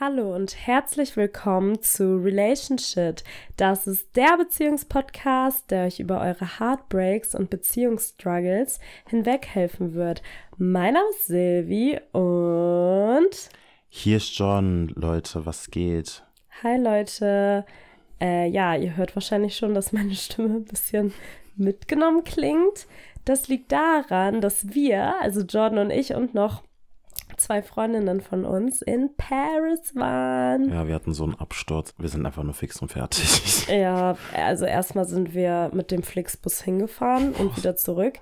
Hallo und herzlich willkommen zu Relationship. Das ist der Beziehungspodcast, der euch über eure Heartbreaks und Beziehungsstruggles hinweg helfen wird. Mein Name ist Silvi und hier ist John, Leute, was geht? Hi Leute. Äh, ja, ihr hört wahrscheinlich schon, dass meine Stimme ein bisschen mitgenommen klingt. Das liegt daran, dass wir, also Jordan und ich und noch zwei Freundinnen von uns in Paris waren. Ja, wir hatten so einen Absturz. Wir sind einfach nur fix und fertig. Ja, also erstmal sind wir mit dem Flixbus hingefahren und wieder zurück.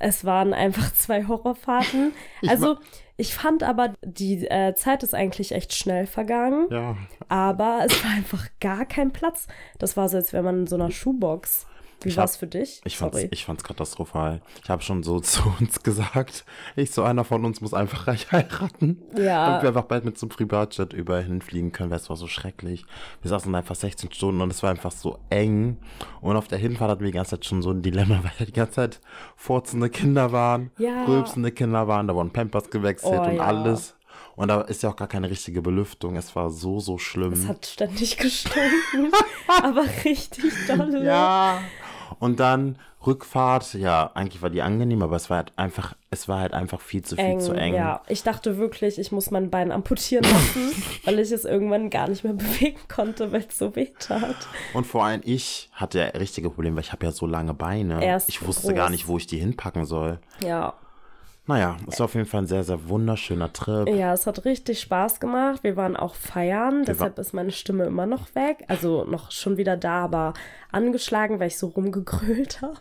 Es waren einfach zwei Horrorfahrten. Also ich fand aber, die äh, Zeit ist eigentlich echt schnell vergangen. Ja. Aber es war einfach gar kein Platz. Das war so, als wäre man in so einer Schuhbox. Wie war es für dich? Ich fand's, ich fand's katastrophal. Ich habe schon so zu uns gesagt, ich so einer von uns muss einfach reich heiraten. Ja. Damit wir einfach bald mit so einem Privatjet überall hinfliegen können, weil es war so schrecklich. Wir saßen einfach 16 Stunden und es war einfach so eng. Und auf der Hinfahrt hatten wir die ganze Zeit schon so ein Dilemma, weil die ganze Zeit furzende Kinder waren, ja. rülpsende Kinder waren, da wurden Pampers gewechselt oh, und ja. alles. Und da ist ja auch gar keine richtige Belüftung. Es war so, so schlimm. Es hat ständig gestunken, aber richtig dolle. Ja. Und dann Rückfahrt, ja, eigentlich war die angenehm, aber es war halt einfach, es war halt einfach viel zu viel eng, zu eng. Ja, ich dachte wirklich, ich muss mein Bein amputieren lassen, weil ich es irgendwann gar nicht mehr bewegen konnte, weil es so weh tat. Und vor allem ich hatte ja richtige Probleme, weil ich habe ja so lange Beine. Erst ich wusste groß. gar nicht, wo ich die hinpacken soll. Ja. Naja, es war auf jeden Fall ein sehr, sehr wunderschöner Trip. Ja, es hat richtig Spaß gemacht. Wir waren auch feiern, deshalb ist meine Stimme immer noch weg. Also noch schon wieder da, aber angeschlagen, weil ich so rumgegrölt habe.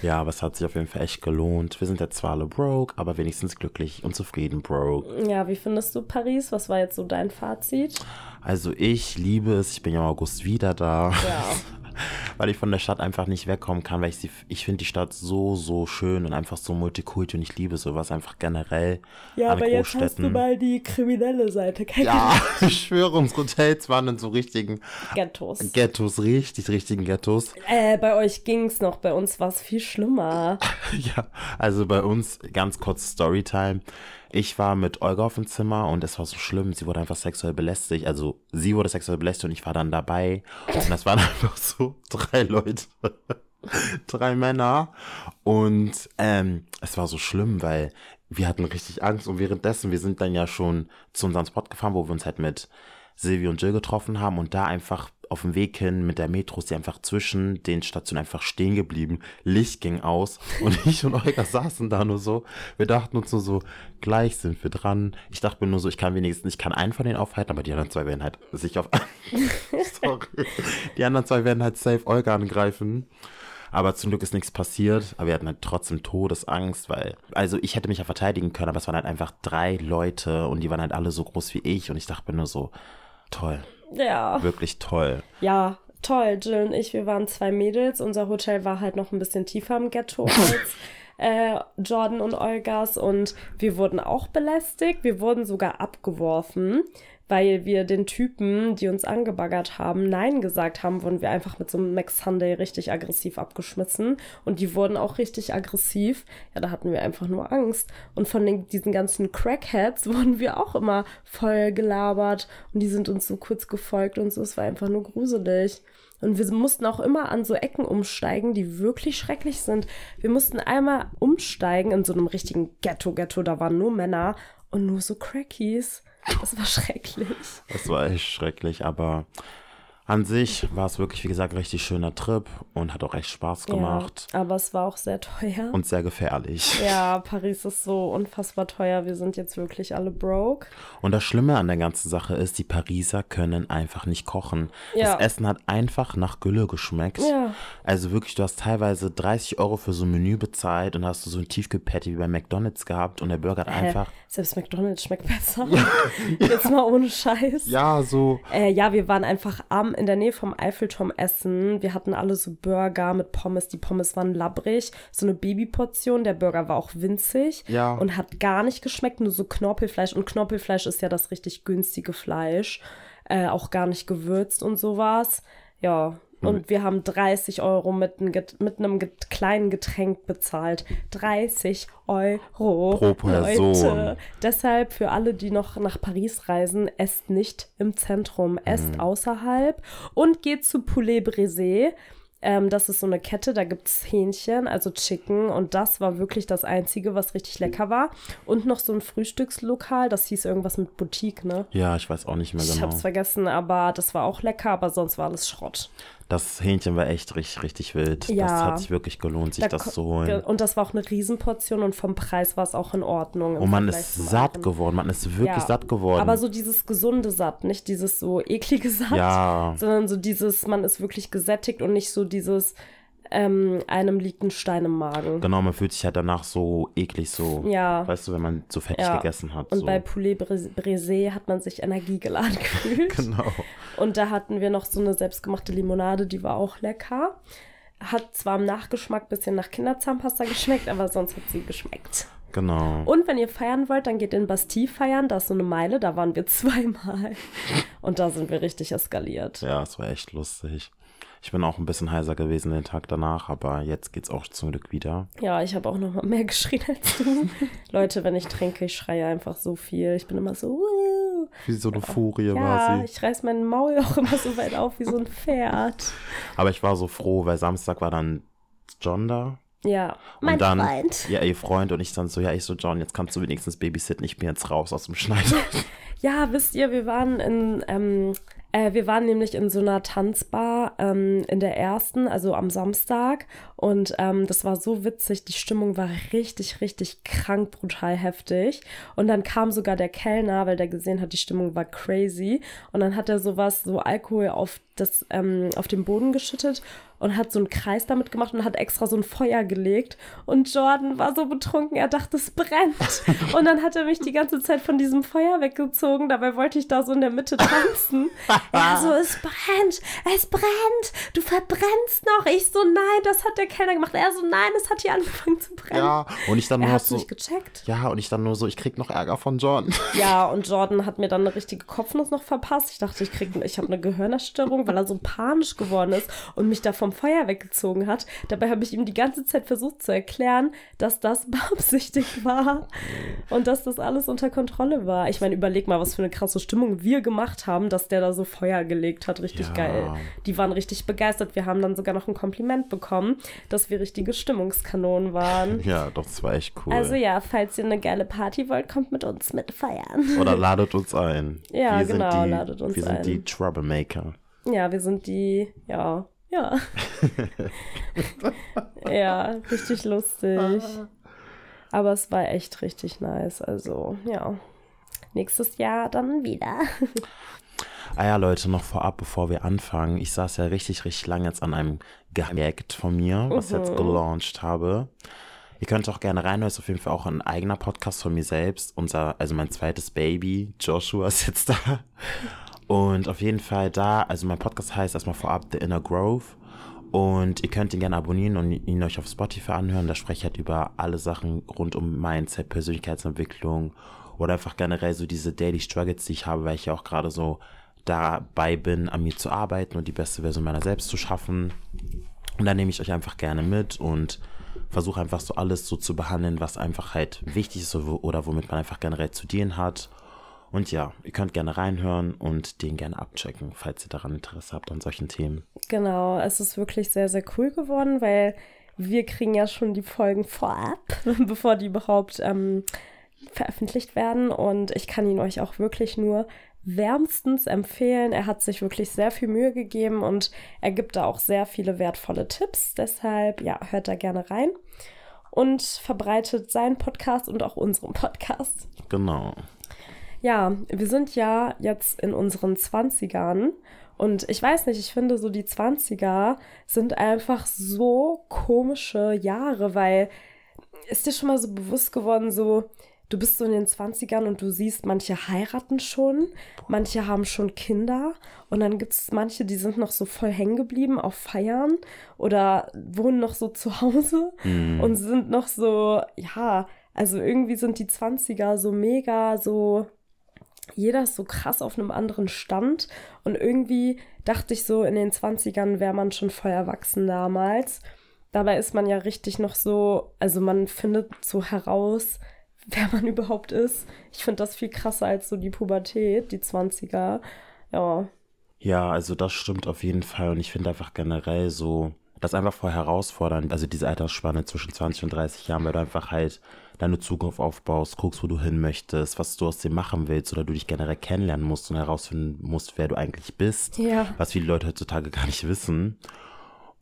Ja, aber es hat sich auf jeden Fall echt gelohnt. Wir sind jetzt zwar alle broke, aber wenigstens glücklich und zufrieden broke. Ja, wie findest du Paris? Was war jetzt so dein Fazit? Also ich liebe es. Ich bin ja im August wieder da. Ja. weil ich von der Stadt einfach nicht wegkommen kann, weil ich sie, ich finde die Stadt so, so schön und einfach so multikulti und ich liebe sowas einfach generell Ja, an aber jetzt hast du mal die kriminelle Seite kennengelernt. Ja, ich schwöre, unsere Hotels waren in so richtigen Ghettos. Ghettos, richtig, richtigen Ghettos. Äh, bei euch ging's noch, bei uns war es viel schlimmer. ja, also bei uns, ganz kurz Storytime. Ich war mit Olga auf dem Zimmer und es war so schlimm. Sie wurde einfach sexuell belästigt. Also sie wurde sexuell belästigt und ich war dann dabei. Und das waren einfach so drei Leute. drei Männer. Und ähm, es war so schlimm, weil wir hatten richtig Angst. Und währenddessen, wir sind dann ja schon zu unserem Spot gefahren, wo wir uns halt mit Silvi und Jill getroffen haben und da einfach auf dem Weg hin mit der Metro ist sie einfach zwischen den Stationen einfach stehen geblieben. Licht ging aus und ich und Olga saßen da nur so. Wir dachten uns nur so, gleich sind wir dran. Ich dachte mir nur so, ich kann wenigstens, ich kann einen von denen aufhalten, aber die anderen zwei werden halt sich auf. Sorry. Die anderen zwei werden halt safe Olga angreifen. Aber zum Glück ist nichts passiert. Aber wir hatten halt trotzdem Todesangst, weil, also ich hätte mich ja verteidigen können, aber es waren halt einfach drei Leute und die waren halt alle so groß wie ich und ich dachte mir nur so, toll. Ja. Wirklich toll. Ja, toll. Jill und ich, wir waren zwei Mädels. Unser Hotel war halt noch ein bisschen tiefer im Ghetto als äh, Jordan und Olgas. Und wir wurden auch belästigt. Wir wurden sogar abgeworfen, weil wir den Typen, die uns angebaggert haben, Nein gesagt haben, wurden wir einfach mit so einem Max Sunday richtig aggressiv abgeschmissen. Und die wurden auch richtig aggressiv. Ja, da hatten wir einfach nur Angst. Und von den, diesen ganzen Crackheads wurden wir auch immer voll gelabert. Und die sind uns so kurz gefolgt und so. Es war einfach nur gruselig. Und wir mussten auch immer an so Ecken umsteigen, die wirklich schrecklich sind. Wir mussten einmal umsteigen in so einem richtigen Ghetto-Ghetto. Da waren nur Männer und nur so Crackies. Das war schrecklich. Das war echt schrecklich, aber an sich war es wirklich, wie gesagt, ein richtig schöner Trip und hat auch echt Spaß gemacht. Ja, aber es war auch sehr teuer. Und sehr gefährlich. Ja, Paris ist so unfassbar teuer. Wir sind jetzt wirklich alle broke. Und das Schlimme an der ganzen Sache ist, die Pariser können einfach nicht kochen. Ja. Das Essen hat einfach nach Gülle geschmeckt. Ja. Also wirklich, du hast teilweise 30 Euro für so ein Menü bezahlt und hast du so ein Tiefkühlpatty wie bei McDonalds gehabt und der Burger hat Hä? einfach. Selbst McDonalds schmeckt besser. Jetzt mal ohne Scheiß. Ja, so. Äh, ja, wir waren einfach am, in der Nähe vom Eiffelturm essen. Wir hatten alle so Burger mit Pommes. Die Pommes waren labbrig. So eine Babyportion. Der Burger war auch winzig. Ja. Und hat gar nicht geschmeckt. Nur so Knorpelfleisch. Und Knorpelfleisch ist ja das richtig günstige Fleisch. Äh, auch gar nicht gewürzt und sowas. Ja. Und wir haben 30 Euro mit, ein, Get- mit einem get kleinen Getränk bezahlt. 30 Euro. Pro Person. Leute. Deshalb für alle, die noch nach Paris reisen, esst nicht im Zentrum, esst außerhalb und geht zu Poulet Brisé. Ähm, das ist so eine Kette, da gibt es Hähnchen, also Chicken. Und das war wirklich das Einzige, was richtig lecker war. Und noch so ein Frühstückslokal, das hieß irgendwas mit Boutique, ne? Ja, ich weiß auch nicht mehr Ich genau. hab's vergessen, aber das war auch lecker, aber sonst war alles Schrott. Das Hähnchen war echt richtig, richtig wild. Ja. Das hat sich wirklich gelohnt, sich Da das zu holen. Und das war auch eine Riesenportion und vom Preis war es auch in Ordnung. Und man Vergleich ist satt geworden. Man ist wirklich Ja. satt geworden. Aber so dieses gesunde Satt, nicht dieses so eklige Satt, Ja. sondern so dieses, man ist wirklich gesättigt und nicht so dieses, ähm, einem liegt ein Stein im Magen. Genau, man fühlt sich halt danach so eklig, so. Ja. Weißt du, wenn man so fettig Ja. gegessen hat. Und so. bei Poulet Bris- Brisé hat man sich energiegeladen gefühlt. Genau. Und da hatten wir noch so eine selbstgemachte Limonade, die war auch lecker. Hat zwar im Nachgeschmack ein bisschen nach Kinderzahnpasta geschmeckt, aber sonst hat sie geschmeckt. Genau. Und wenn ihr feiern wollt, dann geht in Bastille feiern. Da ist so eine Meile, da waren wir zweimal. Und da sind wir richtig eskaliert. Ja, es war echt lustig. Ich bin auch ein bisschen heiser gewesen den Tag danach, aber jetzt geht's auch zum Glück wieder. Ja, ich habe auch noch mal mehr geschrien als du. Leute, wenn ich trinke, ich schreie einfach so viel. Ich bin immer so, Wuh. Wie so eine Furie ja, war sie. ich reiß mein Maul auch immer so weit auf wie so ein Pferd. Aber ich war so froh, weil Samstag war dann John da. Ja, Und mein dann, Freund. Ja, ihr Freund und ich dann so, ja, ich so, John, jetzt kannst du wenigstens babysitten, ich bin jetzt raus aus dem Schneider. Ja, wisst ihr, wir waren in, ähm, äh, wir waren nämlich in so einer Tanzbar ähm, in der ersten, also am Samstag. Und ähm, das war so witzig. Die Stimmung war richtig, richtig krank, brutal heftig. Und dann kam sogar der Kellner, weil der gesehen hat, die Stimmung war crazy. Und dann hat er sowas, so Alkohol auf das, ähm, auf den Boden geschüttet und hat so einen Kreis damit gemacht und hat extra so ein Feuer gelegt. Und Jordan war so betrunken, er dachte, es brennt. Und dann hat er mich die ganze Zeit von diesem Feuer weggezogen. Dabei wollte ich da so in der Mitte tanzen. Er so, es brennt, es brennt, du verbrennst noch. Ich so, nein, das hat der Kellner gemacht. Er so, nein, es hat hier angefangen zu brennen. ja, und ich dann Er nur hat so, nicht gecheckt. ja, und ich dann nur so, ich krieg noch Ärger von John. Ja, und Jordan hat mir dann eine richtige Kopfnuss noch verpasst. Ich dachte, ich krieg, ich habe eine Weil er so panisch geworden ist und mich da vom Feuer weggezogen hat. Dabei habe ich ihm die ganze Zeit versucht zu erklären, dass das beabsichtigt war und dass das alles unter Kontrolle war. Ich meine, überleg mal, was für eine krasse Stimmung wir gemacht haben, dass der da so Feuer gelegt hat. Richtig Ja. geil. Die waren richtig begeistert. Wir haben dann sogar noch ein Kompliment bekommen, dass wir richtige Stimmungskanonen waren. ja, doch, das war echt cool. Also ja, falls ihr eine geile Party wollt, kommt mit uns mit feiern. Oder ladet uns ein. Ja, wir genau, die, ladet uns Wir sind ein. die Troublemaker. Ja, wir sind die, ja, ja. ja, richtig lustig. Aber es war echt richtig nice. Also, ja. Nächstes Jahr dann wieder. Ah ja, Leute, noch vorab, bevor wir anfangen. Ich saß ja richtig, richtig lange jetzt an einem Projekt von mir, was ich Mhm. jetzt gelauncht habe. Ihr könnt auch gerne reinhören, ist auf jeden Fall auch ein eigener Podcast von mir selbst. Unser, also mein zweites Baby, Joshua, ist jetzt da. Und auf jeden Fall da, also mein Podcast heißt erstmal vorab The Inner Growth. Und ihr könnt ihn gerne abonnieren und ihn euch auf Spotify anhören. Da spreche ich halt über alle Sachen rund um Mindset, Persönlichkeitsentwicklung oder einfach generell so diese Daily Struggles, die ich habe, weil ich ja auch gerade so dabei bin, an mir zu arbeiten und die beste Version meiner selbst zu schaffen. Und da nehme ich euch einfach gerne mit und versuche einfach so alles so zu behandeln, was einfach halt wichtig ist oder wo- oder womit man einfach generell zu dienen hat. Und ja, ihr könnt gerne reinhören und den gerne abchecken, falls ihr daran Interesse habt an solchen Themen. Genau, es ist wirklich sehr, sehr cool geworden, weil wir kriegen ja schon die Folgen vorab, bevor die überhaupt ähm, veröffentlicht werden. Und ich kann ihn euch auch wirklich nur wärmstens empfehlen. Er hat sich wirklich sehr viel Mühe gegeben und er gibt da auch sehr viele wertvolle Tipps. Deshalb, ja, hört da gerne rein und verbreitet seinen Podcast und auch unseren Podcast. Genau. Ja, wir sind ja jetzt in unseren 20ern und ich weiß nicht, ich finde so die 20er sind einfach so komische Jahre, weil ist dir schon mal so bewusst geworden, so du bist so in den 20ern und du siehst, manche heiraten schon, manche haben schon Kinder und dann gibt es manche, die sind noch so voll hängen geblieben auf Feiern oder wohnen noch so zu Hause und sind noch so, ja, also irgendwie sind die 20er so mega so jeder ist so krass auf einem anderen Stand. Und irgendwie dachte ich so, in den 20ern wäre man schon voll erwachsen damals. Dabei ist man ja richtig noch so, also man findet so heraus, wer man überhaupt ist. Ich finde das viel krasser als so die Pubertät, die 20er. Ja. Ja, also das stimmt auf jeden Fall. Und ich finde einfach generell so, das einfach voll herausfordernd, also diese Altersspanne zwischen 20 und 30 Jahren, weil du einfach halt deine Zukunft aufbaust, guckst, wo du hin möchtest, was du aus dem machen willst oder du dich generell kennenlernen musst und herausfinden musst, wer du eigentlich bist, ja. was viele Leute heutzutage gar nicht wissen.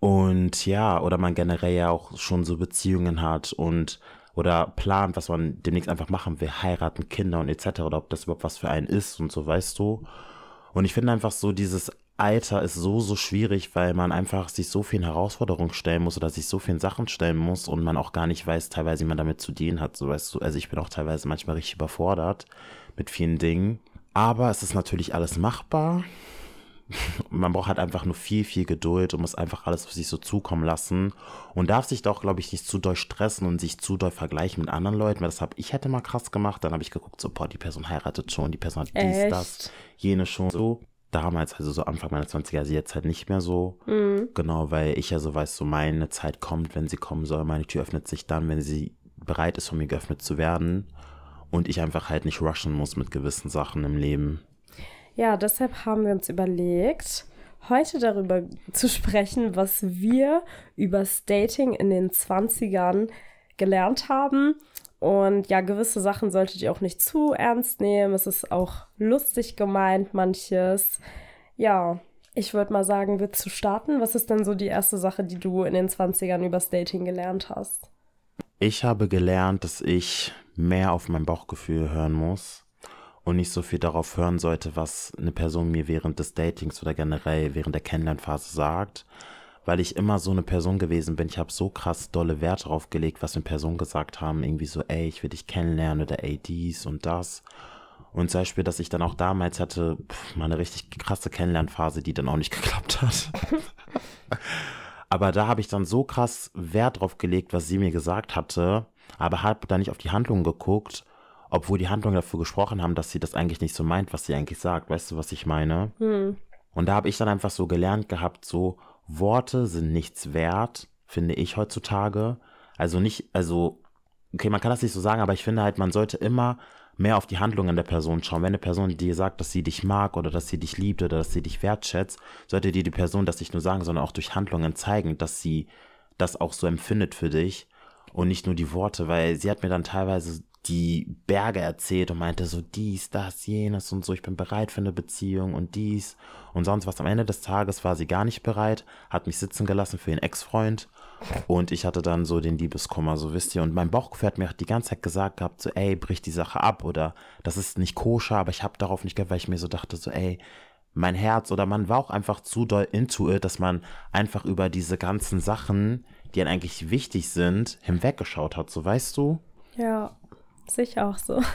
Und ja, oder man generell ja auch schon so Beziehungen hat und oder plant, was man demnächst einfach machen will, heiraten, Kinder und etc. oder ob das überhaupt was für einen ist und so, weißt du. Und ich finde einfach so dieses Alter ist so, so schwierig, weil man einfach sich so vielen Herausforderungen stellen muss oder sich so vielen Sachen stellen muss und man auch gar nicht weiß, teilweise, wie man damit zu dienen hat. So weißt du, also ich bin auch teilweise manchmal richtig überfordert mit vielen Dingen. Aber es ist natürlich alles machbar. Man braucht halt einfach nur viel, viel Geduld und muss einfach alles auf sich so zukommen lassen und darf sich doch, glaube ich, nicht zu doll stressen und sich zu doll vergleichen mit anderen Leuten, weil das habe ich hätte mal krass gemacht. Dann habe ich geguckt, so, boah, die Person heiratet schon, die Person hat dies, Echt? das, jene schon. So, damals, also so Anfang meiner 20er, also jetzt halt nicht mehr so. Mhm. Genau, weil ich ja so weiß, so meine Zeit kommt, wenn sie kommen soll. Meine Tür öffnet sich dann, wenn sie bereit ist, von mir geöffnet zu werden. Und ich einfach halt nicht rushen muss mit gewissen Sachen im Leben. Ja, deshalb haben wir uns überlegt, heute darüber zu sprechen, was wir über Dating in den 20ern gelernt haben. Und ja, gewisse Sachen solltet ihr auch nicht zu ernst nehmen. Es ist auch lustig gemeint, manches. Ja, ich würde mal sagen, wird zu starten. Was ist denn so die erste Sache, die du in den 20ern über Dating gelernt hast? Ich habe gelernt, dass ich mehr auf mein Bauchgefühl hören muss und nicht so viel darauf hören sollte, was eine Person mir während des Datings oder generell während der Kennenlernphase sagt, weil ich immer so eine Person gewesen bin. Ich habe so krass dolle Wert darauf gelegt, was eine Person gesagt haben, irgendwie so, ey, ich will dich kennenlernen oder ey, dies und das. Und zum Beispiel, dass ich dann auch damals hatte, pff, mal eine richtig krasse Kennenlernphase, die dann auch nicht geklappt hat. aber da habe ich dann so krass Wert drauf gelegt, was sie mir gesagt hatte, aber habe da nicht auf die Handlungen geguckt, obwohl die Handlungen dafür gesprochen haben, dass sie das eigentlich nicht so meint, was sie eigentlich sagt. Weißt du, was ich meine? Hm. Und da habe ich dann einfach so gelernt gehabt, so Worte sind nichts wert, finde ich heutzutage. Also nicht, also, okay, man kann das nicht so sagen, aber ich finde halt, man sollte immer mehr auf die Handlungen der Person schauen. Wenn eine Person dir sagt, dass sie dich mag oder dass sie dich liebt oder dass sie dich wertschätzt, sollte dir die Person das nicht nur sagen, sondern auch durch Handlungen zeigen, dass sie das auch so empfindet für dich und nicht nur die Worte, weil sie hat mir dann teilweise die Berge erzählt und meinte so dies, das, jenes und so, ich bin bereit für eine Beziehung und dies und sonst was. Am Ende des Tages war sie gar nicht bereit, hat mich sitzen gelassen für ihren Ex-Freund und ich hatte dann so den Liebeskummer, so wisst ihr. Und mein Bauchgefühl hat mir die ganze Zeit gesagt gehabt, so ey, brich die Sache ab oder das ist nicht koscher, aber ich habe darauf nicht gehört, weil ich mir so dachte, so ey, mein Herz oder man war auch einfach zu doll into it, dass man einfach über diese ganzen Sachen, die einem eigentlich wichtig sind, hinweggeschaut hat, so weißt du? Ja, sich auch so.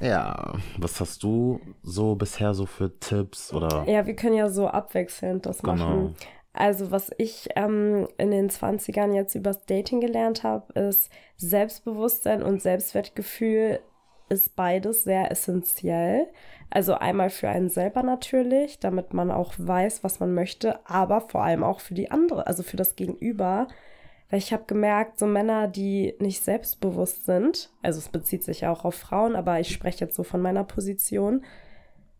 Ja, was hast du so bisher so für Tipps oder? Ja, wir können ja so abwechselnd das Genau. machen. Also, was ich ähm, in den 20ern jetzt übers Dating gelernt habe, ist Selbstbewusstsein und Selbstwertgefühl ist beides sehr essentiell. Also einmal für einen selber natürlich, damit man auch weiß, was man möchte, aber vor allem auch für die andere, also für das Gegenüber. Weil ich habe gemerkt, so Männer, die nicht selbstbewusst sind, also es bezieht sich ja auch auf Frauen, aber ich spreche jetzt so von meiner Position,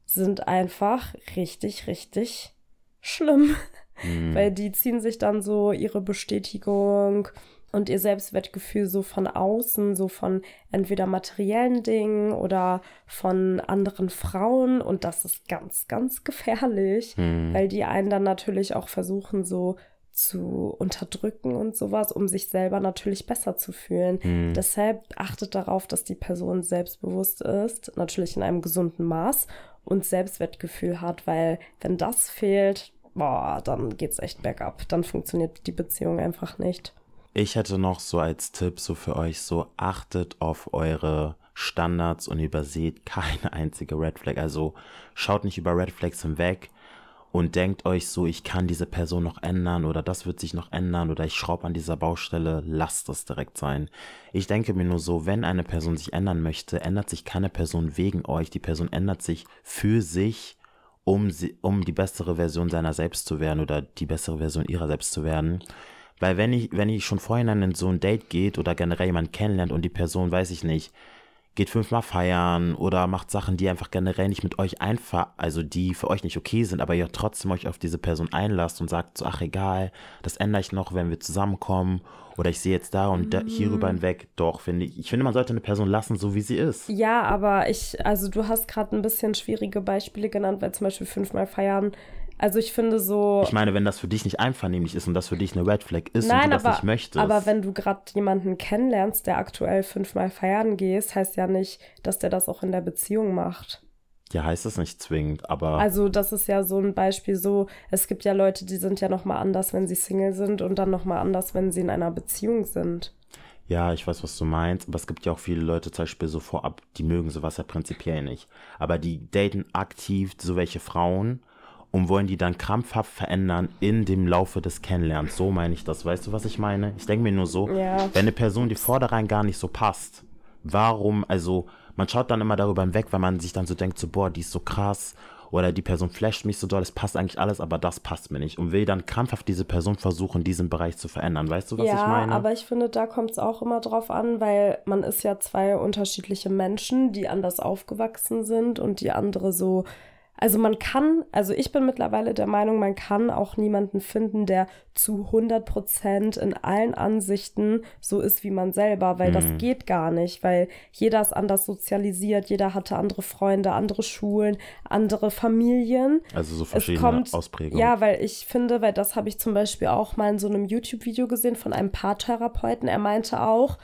sind einfach richtig, richtig schlimm. Hm. Weil die ziehen sich dann so ihre Bestätigung und ihr Selbstwertgefühl so von außen, so von entweder materiellen Dingen oder von anderen Frauen. Und das ist ganz, ganz gefährlich, Hm. weil die einen dann natürlich auch versuchen, so zu unterdrücken und sowas, um sich selber natürlich besser zu fühlen. Hm. Deshalb achtet darauf, dass die Person selbstbewusst ist, natürlich in einem gesunden Maß und Selbstwertgefühl hat, weil wenn das fehlt, boah, dann geht's echt bergab. Dann funktioniert die Beziehung einfach nicht. Ich hätte noch so als Tipp so für euch so achtet auf eure Standards und überseht keine einzige Red Flag. Also schaut nicht über Red Flags hinweg und denkt euch so, ich kann diese Person noch ändern oder das wird sich noch ändern oder ich schraube an dieser Baustelle, lasst es direkt sein. Ich denke mir nur so, wenn eine Person sich ändern möchte, ändert sich keine Person wegen euch, die Person ändert sich für sich, um, sie, um die bessere Version seiner selbst zu werden oder die bessere Version ihrer selbst zu werden. Weil wenn ich, wenn ich schon vorhin in so ein Date geht oder generell jemanden kennenlernt und die Person, weiß ich nicht, geht fünfmal feiern oder macht Sachen, die einfach generell nicht mit euch einfach, also die für euch nicht okay sind, aber ihr trotzdem euch auf diese Person einlasst und sagt so, ach egal, das ändere ich noch, wenn wir zusammenkommen oder ich sehe jetzt da und da, hierüber Mhm. hinweg. Doch, finde ich, ich finde, man sollte eine Person lassen, so wie sie ist. Ja, aber ich, also du hast gerade ein bisschen schwierige Beispiele genannt, weil zum Beispiel fünfmal feiern. Also ich finde so. Ich meine, wenn das für dich nicht einvernehmlich ist und das für dich eine Red Flag ist und Nein, du das aber, nicht möchtest. aber wenn du gerade jemanden kennenlernst, der aktuell fünfmal feiern gehst, heißt ja nicht, dass der das auch in der Beziehung macht. ja, heißt es nicht zwingend, aber Also das ist ja so ein Beispiel so, es gibt ja Leute, die sind ja nochmal anders, wenn sie Single sind und dann nochmal anders, wenn sie in einer Beziehung sind. Ja, ich weiß, was du meinst, aber es gibt ja auch viele Leute zum Beispiel so vorab, die mögen sowas ja prinzipiell nicht. Aber die daten aktiv so welche Frauen und wollen die dann krampfhaft verändern in dem Laufe des Kennenlernens. So meine ich das. Weißt du, was ich meine? Ich denke mir nur so, Ja. wenn eine Person die vornherein gar nicht so passt, warum, also man schaut dann immer darüber hinweg, weil man sich dann so denkt, so, boah, die ist so krass oder die Person flasht mich so doll, es passt eigentlich alles, aber das passt mir nicht. Und will dann krampfhaft diese Person versuchen, diesen Bereich zu verändern. Weißt du, was ja, ich meine? aber ich finde, da kommt es auch immer drauf an, weil man ist ja zwei unterschiedliche Menschen, die anders aufgewachsen sind und die andere so. Also man kann, also ich bin mittlerweile der Meinung, man kann auch niemanden finden, der zu 100 Prozent in allen Ansichten so ist wie man selber, weil das geht gar nicht, weil jeder ist anders sozialisiert, jeder hatte andere Freunde, andere Schulen, andere Familien. Also so verschiedene kommt, Ausprägungen. ja, weil ich finde, weil das habe ich zum Beispiel auch mal in so einem YouTube-Video gesehen von einem Paartherapeuten. Er meinte auch,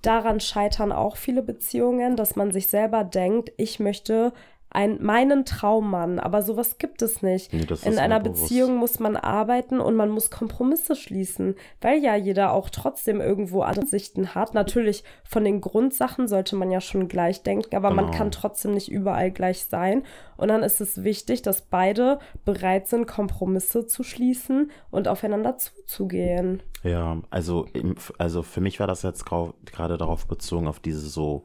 daran scheitern auch viele Beziehungen, dass man sich selber denkt, ich möchte ein, meinen Traummann, aber sowas gibt es nicht. Nee, in einer. Beziehung muss man arbeiten und man muss Kompromisse schließen, weil ja jeder auch trotzdem irgendwo andere Sichten hat. Natürlich von den Grundsachen sollte man ja schon gleich denken, aber man Genau. kann trotzdem nicht überall gleich sein. Und dann ist es wichtig, dass beide bereit sind, Kompromisse zu schließen und aufeinander zuzugehen. Ja, also, also für mich war das jetzt gerade darauf bezogen, auf diese so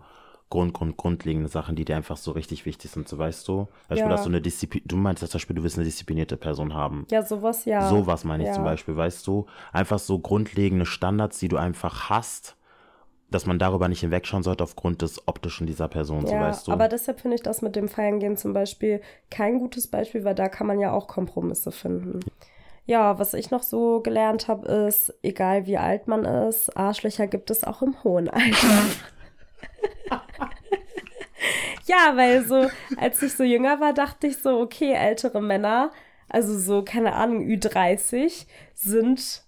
Grund, Grund, grundlegende Sachen, die dir einfach so richtig wichtig sind, so weißt du. Beispiel, Ja. dass du eine Disziplin, du meinst zum Beispiel, du willst eine disziplinierte Person haben. Ja, sowas ja. Sowas meine ich ja. zum Beispiel, weißt du. Einfach so grundlegende Standards, die du einfach hast, dass man darüber nicht hinwegschauen sollte aufgrund des Optischen dieser Person, so Ja, weißt du. aber deshalb finde ich das mit dem Feiern gehen zum Beispiel kein gutes Beispiel, weil da kann man ja auch Kompromisse finden. Ja, was ich noch so gelernt habe, ist, egal wie alt man ist, Arschlöcher gibt es auch im hohen Alter. ja, weil so, als ich so jünger war, dachte ich so, okay, ältere Männer, also so, keine Ahnung, Ü30, sind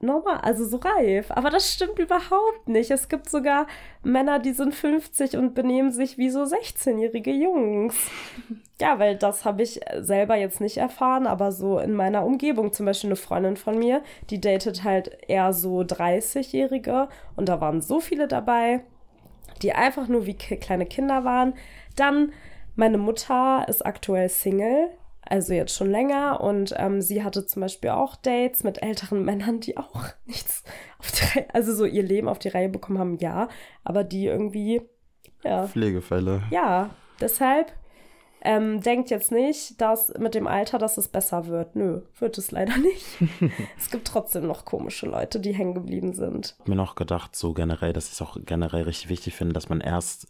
normal, also so reif. Aber das stimmt überhaupt nicht. Es gibt sogar Männer, die sind 50 und benehmen sich wie so 16-jährige Jungs. Ja, weil das habe ich selber jetzt nicht erfahren, aber so in meiner Umgebung, zum Beispiel eine Freundin von mir, die datet halt eher so 30-Jährige und da waren so viele dabei, die einfach nur wie kleine Kinder waren. Dann, meine Mutter ist aktuell Single, also jetzt schon länger und ähm, sie hatte zum Beispiel auch Dates mit älteren Männern, die auch nichts auf die Reihe, also so ihr Leben auf die Reihe bekommen haben, ja, aber die irgendwie, ja, Pflegefälle. ja, deshalb ähm, denkt jetzt nicht, dass mit dem Alter, dass es besser wird. Nö, wird es leider nicht. es gibt trotzdem noch komische Leute, die hängen geblieben sind. hab mir noch gedacht, so generell, dass ich es auch generell richtig wichtig finde, dass man erst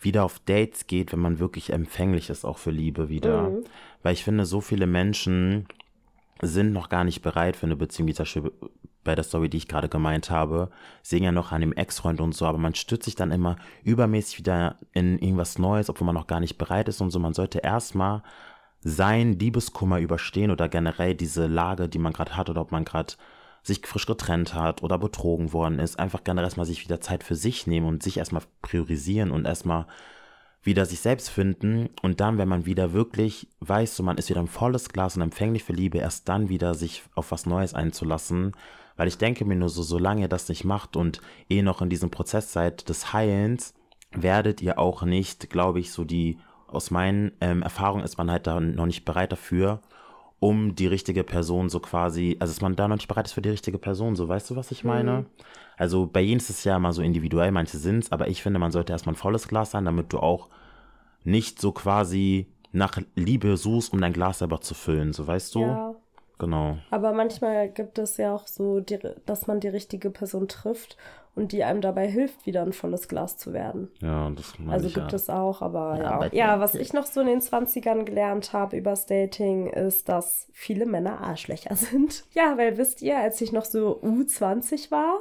wieder auf Dates geht, wenn man wirklich empfänglich ist, auch für Liebe wieder. Mhm. Weil ich finde, so viele Menschen sind noch gar nicht bereit für eine Beziehung, wie Beispiel bei der Story, die ich gerade gemeint habe, sehen ja noch an dem Ex-Freund und so, aber man stürzt sich dann immer übermäßig wieder in irgendwas Neues, obwohl man noch gar nicht bereit ist und so. Man sollte erstmal sein Liebeskummer überstehen oder generell diese Lage, die man gerade hat oder ob man gerade sich frisch getrennt hat oder betrogen worden ist, einfach generell erstmal sich wieder Zeit für sich nehmen und sich erstmal priorisieren und erstmal wieder sich selbst finden. Und dann, wenn man wieder wirklich weiß, so man ist wieder ein volles Glas und empfänglich für Liebe, erst dann wieder sich auf was Neues einzulassen, weil ich denke mir nur so, solange ihr das nicht macht und eh noch in diesem Prozess seid des Heilens, werdet ihr auch nicht, glaube ich, so die, aus meinen ähm, Erfahrungen ist man halt da noch nicht bereit dafür um die richtige Person so quasi, also dass man da noch nicht bereit ist für die richtige Person, so weißt du, was ich meine? Mhm. Also bei jedem ist es ja immer so individuell, manche sind es, aber ich finde, man sollte erstmal ein volles Glas sein, damit du auch nicht so quasi nach Liebe suchst, um dein Glas selber zu füllen, so weißt du? Ja. Genau. Aber manchmal gibt es ja auch so, die, dass man die richtige Person trifft und die einem dabei hilft, wieder ein volles Glas zu werden. Ja, das meine Also ich, gibt ja. es auch, aber ja. Ja, aber ja was ich noch so in den 20ern gelernt habe über Dating, ist, dass viele Männer Arschlöcher sind. Ja, weil wisst ihr, als ich noch so U20 war,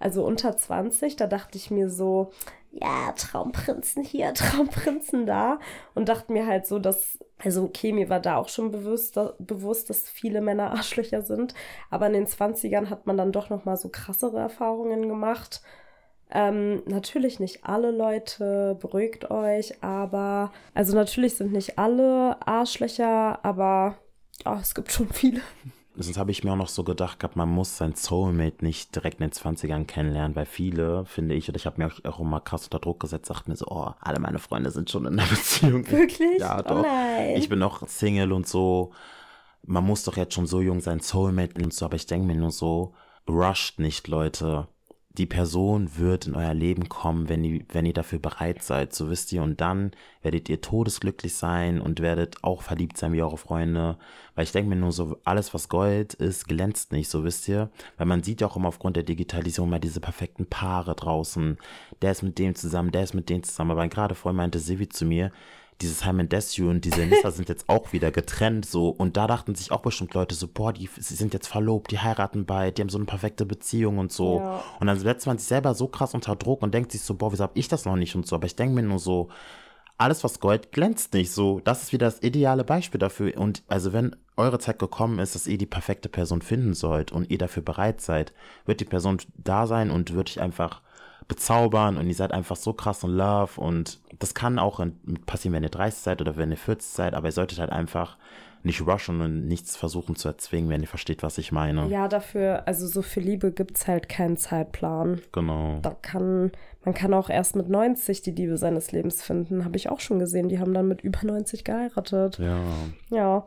also unter 20, da dachte ich mir so, ja, Traumprinzen hier, Traumprinzen da. Und dachte mir halt so, dass, also okay, mir war da auch schon bewusst, da, bewusst, dass viele Männer Arschlöcher sind. Aber in den 20ern hat man dann doch nochmal so krassere Erfahrungen gemacht. Ähm, natürlich nicht alle Leute, beruhigt euch, aber, also natürlich sind nicht alle Arschlöcher, aber ja, es gibt schon viele. Sonst habe ich mir auch noch so gedacht gehabt, man muss sein Soulmate nicht direkt in den 20ern kennenlernen, weil viele, finde ich, und ich habe mir auch immer krass unter Druck gesetzt, sagten mir so, oh, alle meine Freunde sind schon in einer Beziehung. Wirklich? Ja, oh doch. nein. Ich bin noch Single und so. Man muss doch jetzt schon so jung sein, Soulmate und so, aber ich denke mir nur so, rusht nicht, Leute die Person wird in euer Leben kommen, wenn ihr, wenn ihr dafür bereit seid, so wisst ihr. Und dann werdet ihr todesglücklich sein und werdet auch verliebt sein wie eure Freunde. Weil ich denke mir nur so, alles was Gold ist, glänzt nicht, so wisst ihr. Weil man sieht ja auch immer aufgrund der Digitalisierung mal diese perfekten Paare draußen. Der ist mit dem zusammen, der ist mit dem zusammen. Aber gerade vorhin meinte Sivi zu mir, dieses Simon Desue und diese Nissa sind jetzt auch wieder getrennt, so. Und da dachten sich auch bestimmt Leute so, boah, die, sie sind jetzt verlobt, die heiraten bald, die haben so eine perfekte Beziehung und so. Ja. Und dann setzt man sich selber so krass unter Druck und denkt sich so, boah, wieso hab ich das noch nicht und so. Aber ich denke mir nur so, alles was Gold glänzt nicht so. Das ist wieder das ideale Beispiel dafür. Und also wenn eure Zeit gekommen ist, dass ihr die perfekte Person finden sollt und ihr dafür bereit seid, wird die Person da sein und wird euch einfach bezaubern und ihr seid einfach so krass in Love und das kann auch passieren, wenn ihr 30 seid oder wenn ihr 40 seid, aber ihr solltet halt einfach nicht rushen und nichts versuchen zu erzwingen, wenn ihr versteht, was ich meine. Ja, dafür, also so für Liebe gibt es halt keinen Zeitplan. Genau. Da kann, man kann auch erst mit 90 die Liebe seines Lebens finden. Habe ich auch schon gesehen. Die haben dann mit über 90 geheiratet. Ja. Ja.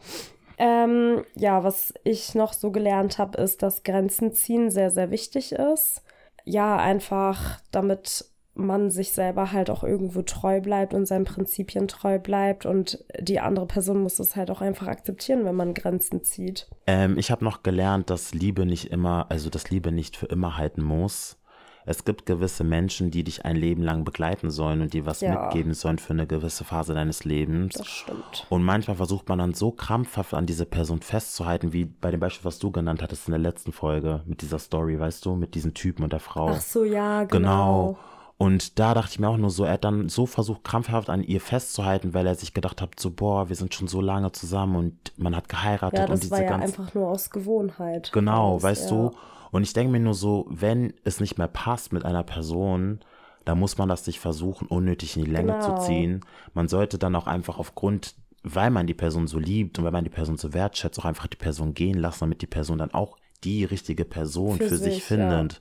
Ähm, ja, was ich noch so gelernt habe, ist, dass Grenzen ziehen sehr, sehr wichtig ist ja, einfach damit man sich selber halt auch irgendwo treu bleibt und seinen Prinzipien treu bleibt und die andere Person muss es halt auch einfach akzeptieren, wenn man Grenzen zieht. Ähm, ich habe noch gelernt, dass Liebe nicht immer, also dass Liebe nicht für immer halten muss. Es gibt gewisse Menschen, die dich ein Leben lang begleiten sollen und dir was ja. mitgeben sollen für eine gewisse Phase deines Lebens. Das stimmt. Und manchmal versucht man dann so krampfhaft an diese Person festzuhalten, wie bei dem Beispiel, was du genannt hattest in der letzten Folge mit dieser Story, weißt du, mit diesen Typen und der Frau. Ach so, ja, genau. Genau. Und da dachte ich mir auch nur so, er hat dann so versucht, krampfhaft an ihr festzuhalten, weil er sich gedacht hat, so, boah, wir sind schon so lange zusammen und man hat geheiratet. Ja, das und diese war ja ganz, einfach nur aus Gewohnheit. Genau, aus, weißt ja. du? Und ich denke mir nur so, wenn es nicht mehr passt mit einer Person, dann muss man das nicht versuchen, unnötig in die Länge Genau. zu ziehen. Man sollte dann auch einfach aufgrund, weil man die Person so liebt und weil man die Person so wertschätzt, auch einfach die Person gehen lassen, damit die Person dann auch die richtige Person für, Für sich, sich, findet.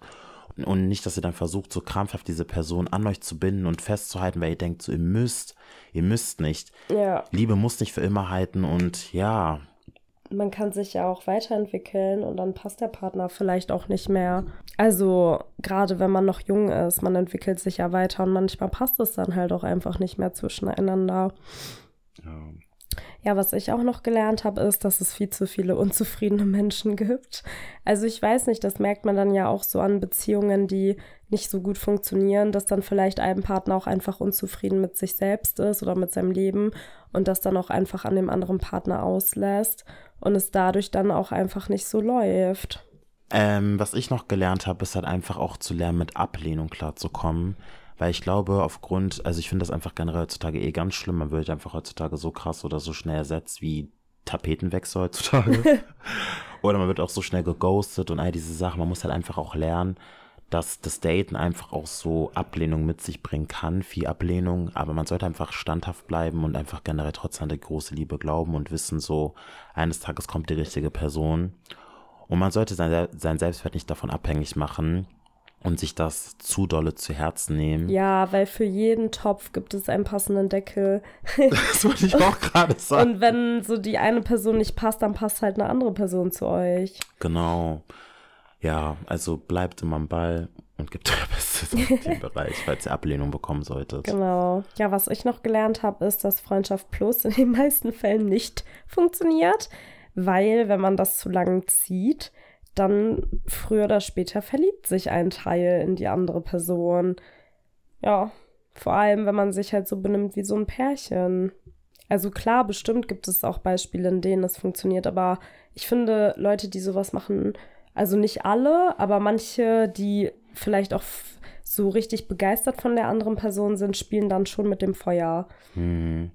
Und nicht, dass ihr dann versucht, so krampfhaft diese Person an euch zu binden und festzuhalten, weil ihr denkt, so ihr müsst, ihr müsst nicht. Ja, Liebe muss nicht für immer halten und ja, man kann sich ja auch weiterentwickeln und dann passt der Partner vielleicht auch nicht mehr. Also gerade wenn man noch jung ist, man entwickelt sich ja weiter und manchmal passt es dann halt auch einfach nicht mehr zwischeneinander. ja. Ja, was ich auch noch gelernt habe, ist, dass es viel zu viele unzufriedene Menschen gibt. Also ich weiß nicht, das merkt man dann ja auch so an Beziehungen, die nicht so gut funktionieren, dass dann vielleicht ein Partner auch einfach unzufrieden mit sich selbst ist oder mit seinem Leben und das dann auch einfach an dem anderen Partner auslässt und es dadurch dann auch einfach nicht so läuft. Ähm, was ich noch gelernt habe, ist halt einfach auch zu lernen, mit Ablehnung klarzukommen. Weil ich glaube, aufgrund, also ich finde das einfach generell heutzutage eh ganz schlimm. Man wird einfach heutzutage so krass oder so schnell ersetzt wie Tapetenwechsel heutzutage. oder man wird auch so schnell geghostet und all diese Sachen. Man muss halt einfach auch lernen, dass das Daten einfach auch so Ablehnung mit sich bringen kann, viel Ablehnung, aber man sollte einfach standhaft bleiben und einfach generell trotzdem an die große Liebe glauben und wissen, so eines Tages kommt die richtige Person. Und man sollte sein, sein Selbstwert nicht davon abhängig machen, und sich das zu dolle zu Herzen nehmen. Ja, weil für jeden Topf gibt es einen passenden Deckel. Das wollte ich auch gerade sagen. Und wenn so die eine Person nicht passt, dann passt halt eine andere Person zu euch. Genau. Ja, also bleibt immer am Ball und gibt euer Bestes in dem Bereich, falls ihr Ablehnung bekommen solltet. Genau. Ja, was ich noch gelernt habe, ist, dass Freundschaft Plus in den meisten Fällen nicht funktioniert, weil wenn man das zu lang zieht, dann früher oder später verliebt sich ein Teil in die andere Person. Ja, vor allem, wenn man sich halt so benimmt wie so ein Pärchen. Also klar, bestimmt gibt es auch Beispiele, in denen es funktioniert, aber ich finde, Leute, die sowas machen, also nicht alle, aber manche, die vielleicht auch so richtig begeistert von der anderen Person sind, spielen dann schon mit dem Feuer. Hm.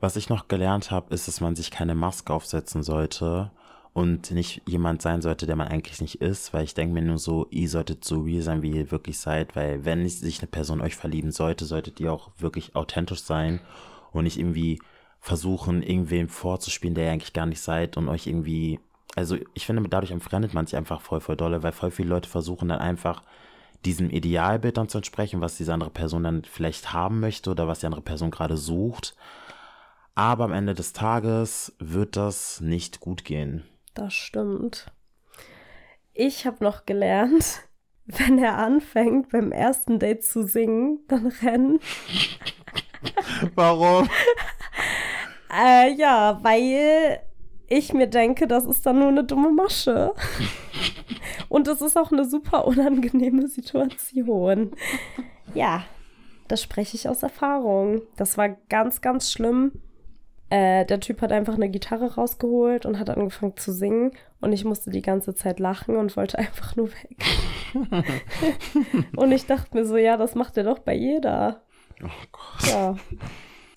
Was ich noch gelernt habe, ist, dass man sich keine Maske aufsetzen sollte und nicht jemand sein sollte, der man eigentlich nicht ist, weil ich denke mir nur so, ihr solltet so real sein, wie ihr wirklich seid, weil wenn sich eine Person euch verlieben sollte, solltet ihr auch wirklich authentisch sein und nicht irgendwie versuchen, irgendwem vorzuspielen, der ihr eigentlich gar nicht seid und euch irgendwie, also ich finde, dadurch entfremdet man sich einfach voll, voll dolle, weil voll viele Leute versuchen dann einfach diesem Idealbild dann zu entsprechen, was diese andere Person dann vielleicht haben möchte oder was die andere Person gerade sucht. Aber am Ende des Tages wird das nicht gut gehen. Das stimmt. Ich habe noch gelernt, wenn er anfängt, beim ersten Date zu singen, dann rennen. Warum? äh, ja, weil ich mir denke, das ist dann nur eine dumme Masche. Und es ist auch eine super unangenehme Situation. Ja, das spreche ich aus Erfahrung. Das war ganz, ganz schlimm. Äh, der Typ hat einfach eine Gitarre rausgeholt und hat angefangen zu singen und ich musste die ganze Zeit lachen und wollte einfach nur weg. und ich dachte mir so, ja, das macht er doch bei jeder. Oh Gott. Ja.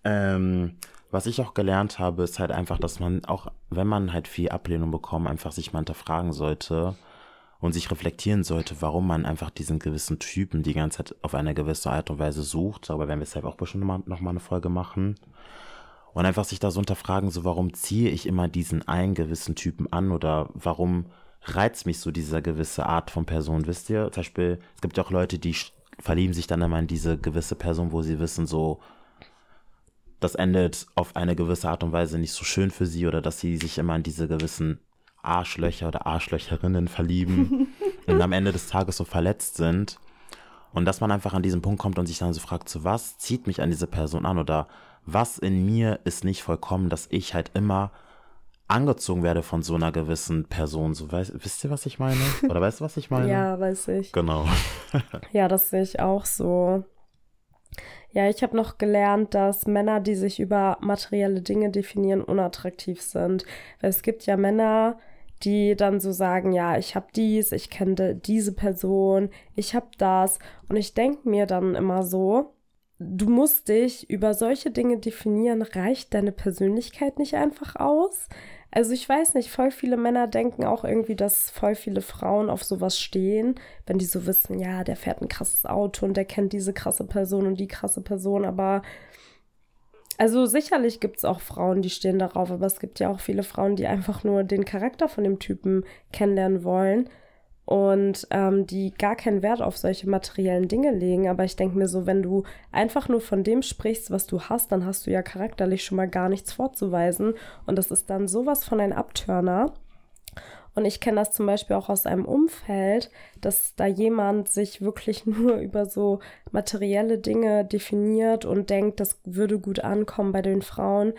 Ähm, was ich auch gelernt habe, ist halt einfach, dass man auch, wenn man halt viel Ablehnung bekommt, einfach sich mal hinterfragen sollte und sich reflektieren sollte, warum man einfach diesen gewissen Typen die ganze Zeit auf eine gewisse Art und Weise sucht. Aber werden wir deshalb auch bestimmt noch mal eine Folge machen. Und einfach sich da so unterfragen, so warum ziehe ich immer diesen einen gewissen Typen an oder warum reizt mich so dieser gewisse Art von Person, wisst ihr? Zum Beispiel, es gibt ja auch Leute, die verlieben sich dann immer in diese gewisse Person, wo sie wissen, so, das endet auf eine gewisse Art und Weise nicht so schön für sie oder dass sie sich immer in diese gewissen Arschlöcher oder Arschlöcherinnen verlieben und am Ende des Tages so verletzt sind. Und dass man einfach an diesen Punkt kommt und sich dann so fragt, so was zieht mich an diese Person an oder was in mir ist nicht vollkommen, dass ich halt immer angezogen werde von so einer gewissen Person. So, weißt, wisst ihr, was ich meine? Oder weißt du, was ich meine? ja, weiß ich. Genau. ja, das sehe ich auch so. Ja, ich habe noch gelernt, dass Männer, die sich über materielle Dinge definieren, unattraktiv sind. Weil es gibt ja Männer, die dann so sagen, ja, ich habe dies, ich kenne diese Person, ich habe das. Und ich denke mir dann immer so, du musst dich über solche Dinge definieren, reicht deine Persönlichkeit nicht einfach aus? Also ich weiß nicht, voll viele Männer denken auch irgendwie, dass voll viele Frauen auf sowas stehen, wenn die so wissen, ja, der fährt ein krasses Auto und der kennt diese krasse Person und die krasse Person, aber also sicherlich gibt es auch Frauen, die stehen darauf, aber es gibt ja auch viele Frauen, die einfach nur den Charakter von dem Typen kennenlernen wollen und ähm, die gar keinen Wert auf solche materiellen Dinge legen. Aber ich denke mir so, wenn du einfach nur von dem sprichst, was du hast, dann hast du ja charakterlich schon mal gar nichts vorzuweisen. Und das ist dann sowas von ein Abtörner. Und ich kenne das zum Beispiel auch aus einem Umfeld, dass da jemand sich wirklich nur über so materielle Dinge definiert und denkt, das würde gut ankommen bei den Frauen.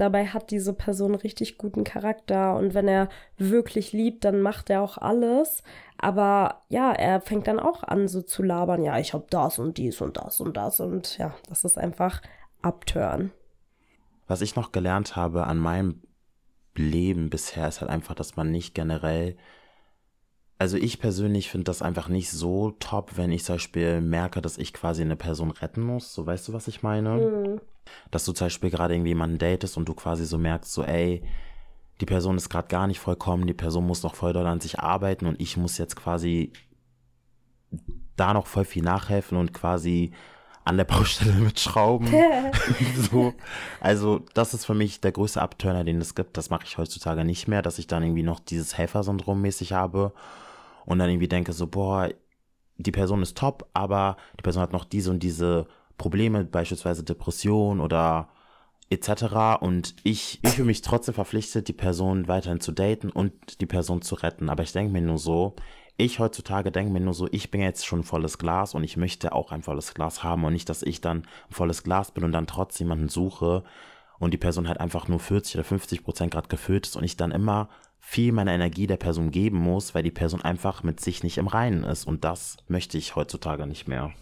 Dabei hat diese Person richtig guten Charakter und wenn er wirklich liebt, dann macht er auch alles. Aber ja, er fängt dann auch an, so zu labern, ja, ich habe das und dies und das und das und ja, das ist einfach abtören. Was ich noch gelernt habe an meinem Leben bisher ist halt einfach, dass man nicht generell also ich persönlich finde das einfach nicht so top, wenn ich zum Beispiel merke, dass ich quasi eine Person retten muss. So weißt du, was ich meine? Mhm. Dass du zum Beispiel gerade irgendwie jemanden datest und du quasi so merkst, so ey, die Person ist gerade gar nicht vollkommen, die Person muss noch voll doll an sich arbeiten und ich muss jetzt quasi da noch voll viel nachhelfen und quasi an der Baustelle mitschrauben. so. Also, das ist für mich der größte Abturner, den es gibt. Das mache ich heutzutage nicht mehr, dass ich dann irgendwie noch dieses Helfersyndrom mäßig habe und dann irgendwie denke so, boah, die Person ist top, aber die Person hat noch diese und diese Probleme, beispielsweise Depression oder etc. Und ich, ich fühle mich trotzdem verpflichtet, die Person weiterhin zu daten und die Person zu retten. Aber ich denke mir nur so, ich heutzutage denke mir nur so, ich bin jetzt schon volles Glas und ich möchte auch ein volles Glas haben und nicht, dass ich dann ein volles Glas bin und dann trotzdem jemanden suche und die Person halt einfach nur 40 oder 50 Prozent gerade gefüllt ist und ich dann immer viel meiner Energie der Person geben muss, weil die Person einfach mit sich nicht im Reinen ist und das möchte ich heutzutage nicht mehr.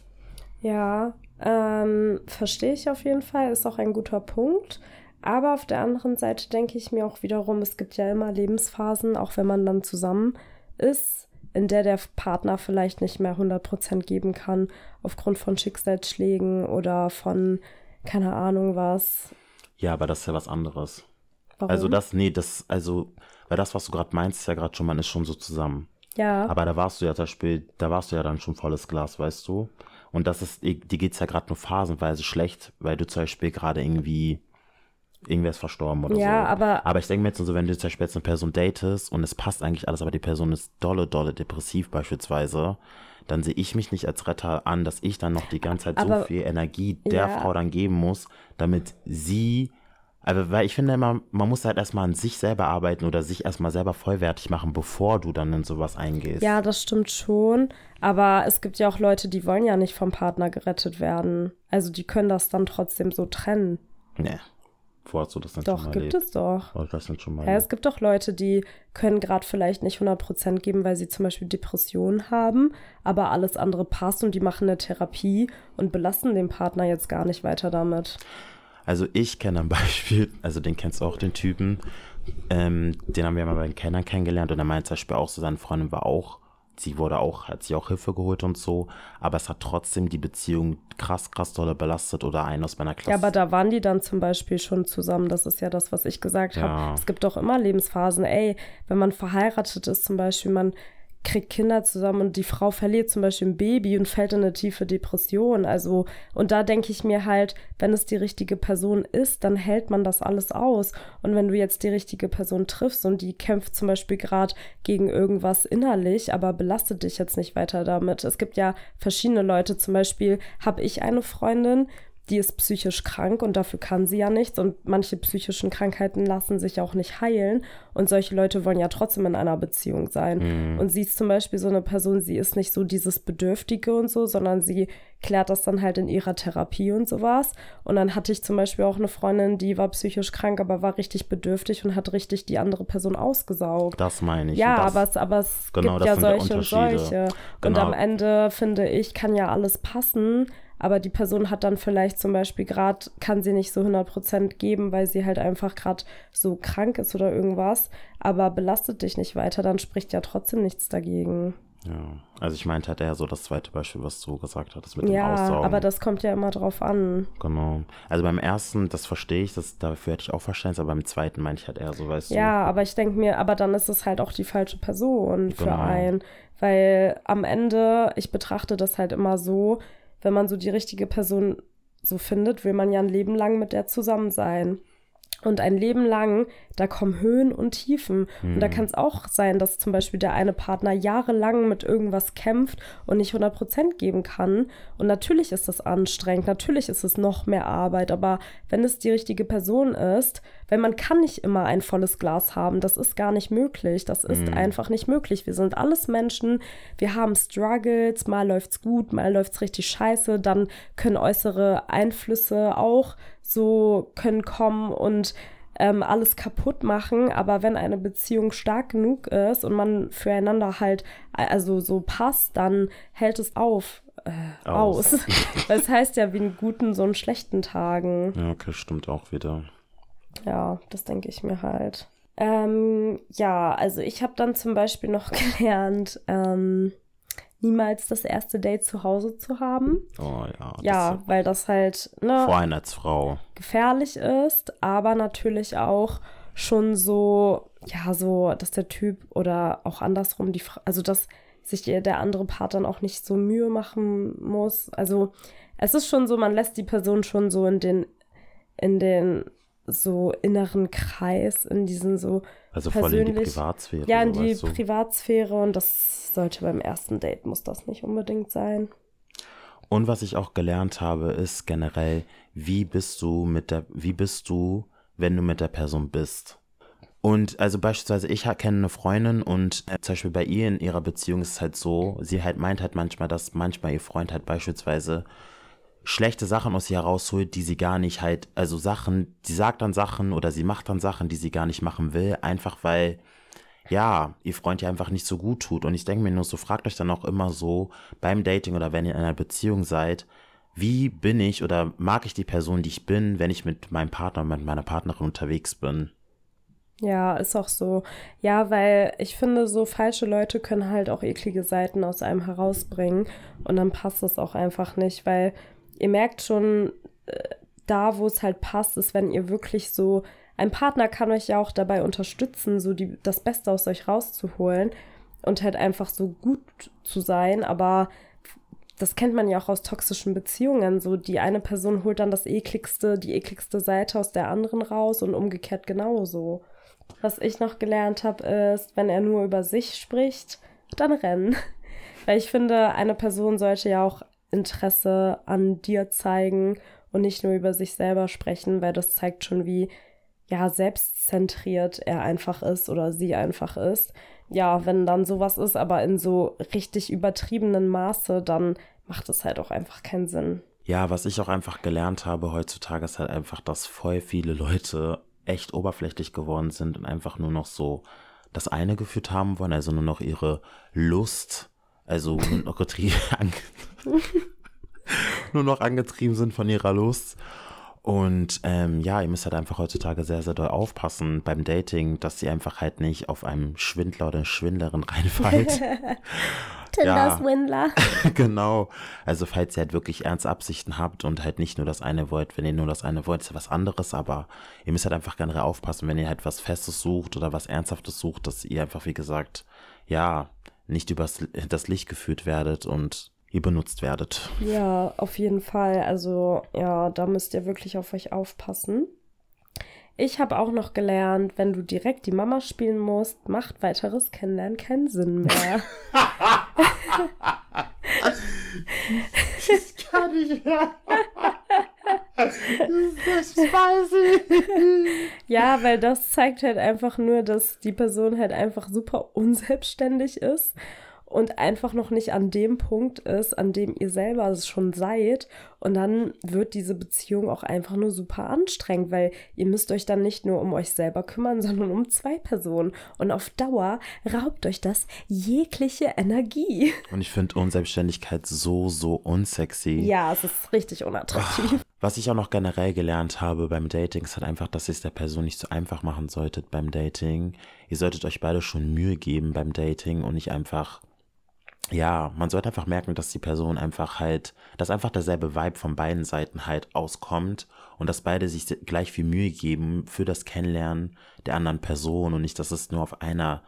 Ja, ähm, verstehe ich auf jeden Fall, ist auch ein guter Punkt. Aber auf der anderen Seite denke ich mir auch wiederum, es gibt ja immer Lebensphasen, auch wenn man dann zusammen ist, in der der Partner vielleicht nicht mehr 100% geben kann, aufgrund von Schicksalsschlägen oder von, keine Ahnung was. Ja, aber das ist ja was anderes. Warum? Also das, nee, das, also, weil das, was du gerade meinst, ist ja gerade schon, man ist schon so zusammen. ja, Aber da warst du ja zum Beispiel, da warst du ja dann schon volles Glas, weißt du? Und das ist, dir geht's ja gerade nur phasenweise schlecht, weil du zum Beispiel gerade irgendwie, irgendwer ist verstorben oder Ja, so. aber- Aber ich denke mir jetzt so, wenn du zum Beispiel jetzt eine Person datest und es passt eigentlich alles, aber die Person ist dolle, dolle depressiv beispielsweise, dann sehe ich mich nicht als Retter an, dass ich dann noch die ganze Zeit Aber- so viel Energie der Ja. Frau dann geben muss, damit sie also, weil ich finde immer, man muss halt erstmal an sich selber arbeiten oder sich erstmal selber vollwertig machen, bevor du dann in sowas eingehst. ja, das stimmt schon. Aber es gibt ja auch Leute, die wollen ja nicht vom Partner gerettet werden. Also die können das dann trotzdem so trennen. Nee. Wo hast du das denn Doch, schon mal gibt erlebt? es doch. Oh, das schon mal. Ja, es gibt doch Leute, die können gerade vielleicht nicht 100% geben, weil sie zum Beispiel Depressionen haben, aber alles andere passt und die machen eine Therapie und belasten den Partner jetzt gar nicht weiter damit. Also ich kenne ein Beispiel, also den kennst du auch, den Typen. Ähm, den haben wir mal bei den Kennern kennengelernt und er meinte zum Beispiel auch so, seine Freundin war auch, sie wurde auch, hat sich auch Hilfe geholt und so, aber es hat trotzdem die Beziehung krass, krass dolle belastet oder einen aus meiner Klasse. Ja, aber da waren die dann zum Beispiel schon zusammen. Das ist ja das, was ich gesagt Ja. habe. Es gibt doch immer Lebensphasen. Ey, wenn man verheiratet ist zum Beispiel, man kriegt Kinder zusammen und die Frau verliert zum Beispiel ein Baby und fällt in eine tiefe Depression. Also, und da denke ich mir halt, wenn es die richtige Person ist, dann hält man das alles aus. Und wenn du jetzt die richtige Person triffst und die kämpft zum Beispiel gerade gegen irgendwas innerlich, aber belastet dich jetzt nicht weiter damit. Es gibt ja verschiedene Leute, zum Beispiel habe ich eine Freundin, die ist psychisch krank und dafür kann sie ja nichts. Und manche psychischen Krankheiten lassen sich auch nicht heilen. Und solche Leute wollen ja trotzdem in einer Beziehung sein. Und sie ist zum Beispiel so eine Person, sie ist nicht so dieses Bedürftige und so, sondern sie klärt das dann halt in ihrer Therapie und sowas. Und dann hatte ich zum Beispiel auch eine Freundin, die war psychisch krank, aber war richtig bedürftig und hat richtig die andere Person ausgesaugt. das meine ich. Ja, Und das, aber es, aber es Genau, gibt ja solche und solche. Und Genau. am Ende, finde ich, kann ja alles passen, aber die Person hat dann vielleicht zum Beispiel gerade, kann sie nicht so 100% geben, weil sie halt einfach gerade so krank ist oder irgendwas, aber belastet dich nicht weiter, dann spricht ja trotzdem nichts dagegen. Ja, also ich meinte halt eher so das zweite Beispiel, was du gesagt hattest mit dem Ja, Aussaugen. aber das kommt ja immer drauf an. Genau. Also beim ersten, das verstehe ich, das, dafür hätte ich auch Verständnis, aber beim zweiten meinte ich halt eher so, weißt du. Ja, aber ich denke mir, aber dann ist es halt auch die falsche Person für Genau. einen. Weil am Ende, ich betrachte das halt immer so, wenn man so die richtige Person so findet, will man ja ein Leben lang mit der zusammen sein. Und ein Leben lang, da kommen Höhen und Tiefen. Und da kann es auch sein, dass zum Beispiel der eine Partner jahrelang mit irgendwas kämpft und nicht 100% geben kann. Und natürlich ist das anstrengend, natürlich ist es noch mehr Arbeit. Aber wenn es die richtige Person ist, weil man kann nicht immer ein volles Glas haben, das ist gar nicht möglich. Das ist einfach nicht möglich. Wir sind alles Menschen, wir haben Struggles, mal läuft's gut, mal läuft's richtig scheiße, dann können äußere Einflüsse auch so können kommen und ähm, alles kaputt machen, aber wenn eine Beziehung stark genug ist und man füreinander halt also so passt, dann hält es auf. Äh, Aus. aus. das heißt ja wie in guten, so in schlechten Tagen. Ja, okay, stimmt auch wieder. Ja, das denke ich mir halt. Ähm, ja, also ich habe dann zum Beispiel noch gelernt, ähm, niemals das erste Date zu Hause zu haben. Oh ja. das Ja, ist weil das halt, ne, Vor allem als Frau. gefährlich ist, aber natürlich auch schon so, ja, so, dass der Typ oder auch andersrum, die, Fra- also dass sich der der andere Part dann auch nicht so Mühe machen muss. Also es ist schon so, man lässt die Person schon so in den, in den so inneren Kreis, in diesen so also voll in die Privatsphäre. Ja, in so, die Privatsphäre und das sollte beim ersten Date, muss das nicht unbedingt sein. Und was ich auch gelernt habe, ist generell, wie bist du mit der, wie bist du, wenn du mit der Person bist? Und also beispielsweise, ich kenne eine Freundin und äh, zum Beispiel bei ihr in ihrer Beziehung ist es halt so, sie halt meint halt manchmal, dass manchmal ihr Freund halt beispielsweise schlechte Sachen aus ihr herausholt, die sie gar nicht halt, also Sachen, sie sagt dann Sachen oder sie macht dann Sachen, die sie gar nicht machen will, einfach weil, ja, ihr Freund ja einfach nicht so gut tut. Und ich denke mir nur so, fragt euch dann auch immer so beim Dating oder wenn ihr in einer Beziehung seid, wie bin ich oder mag ich die Person, die ich bin, wenn ich mit meinem Partner, mit meiner Partnerin unterwegs bin? Ja, ist auch so. Ja, weil ich finde, so falsche Leute können halt auch eklige Seiten aus einem herausbringen und dann passt das auch einfach nicht, weil ihr merkt schon, äh, da wo es halt passt, ist, wenn ihr wirklich so, ein Partner kann euch ja auch dabei unterstützen, so die, das Beste aus euch rauszuholen und halt einfach so gut zu sein, aber das kennt man ja auch aus toxischen Beziehungen. So, die eine Person holt dann das ekligste, die ekligste Seite aus der anderen raus und umgekehrt genauso. Was ich noch gelernt habe, ist, wenn er nur über sich spricht, dann rennen. Weil ich finde, eine Person sollte ja auch Interesse an dir zeigen und nicht nur über sich selber sprechen, weil das zeigt schon, wie ja selbstzentriert er einfach ist oder sie einfach ist. Ja, wenn dann sowas ist, aber in so richtig übertriebenen Maße, dann macht es halt auch einfach keinen Sinn. Ja, was ich auch einfach gelernt habe heutzutage ist halt einfach, dass voll viele Leute echt oberflächlich geworden sind und einfach nur noch so das eine geführt haben wollen, also nur noch ihre Lust, also nur noch, nur noch angetrieben sind von ihrer Lust. Und ähm, ja, ihr müsst halt einfach heutzutage sehr, sehr doll aufpassen beim Dating, dass ihr einfach halt nicht auf einem Schwindler oder Schwindlerin reinfallt. Tinder-Swindler. Genau. Also falls ihr halt wirklich ernst Absichten habt und halt nicht nur das eine wollt, wenn ihr nur das eine wollt, ist ja was anderes, aber ihr müsst halt einfach generell aufpassen, wenn ihr halt was Festes sucht oder was Ernsthaftes sucht, dass ihr einfach, wie gesagt, ja, nicht übers das Licht geführt werdet und ihr benutzt werdet. Ja, auf jeden Fall. Also ja, da müsst ihr wirklich auf euch aufpassen. Ich habe auch noch gelernt, wenn du direkt die Mama spielen musst, macht weiteres Kennenlernen keinen Sinn mehr. das kann ich ja. Das, weiß ich. Ja, weil das zeigt halt einfach nur, dass die Person halt einfach super unselbstständig ist und einfach noch nicht an dem Punkt ist, an dem ihr selber schon seid. Und dann wird diese Beziehung auch einfach nur super anstrengend, weil ihr müsst euch dann nicht nur um euch selber kümmern, sondern um zwei Personen. Und auf Dauer raubt euch das jegliche Energie. Und ich finde Unselbstständigkeit so, so unsexy. Ja, es ist richtig unattraktiv. Was ich auch noch generell gelernt habe beim Dating, ist halt einfach, dass ihr es der Person nicht so einfach machen solltet beim Dating. Ihr solltet euch beide schon Mühe geben beim Dating und nicht einfach ja, man sollte einfach merken, dass die Person einfach halt, dass einfach derselbe Vibe von beiden Seiten halt auskommt und dass beide sich gleich viel Mühe geben für das Kennenlernen der anderen Person und nicht, dass es nur auf einer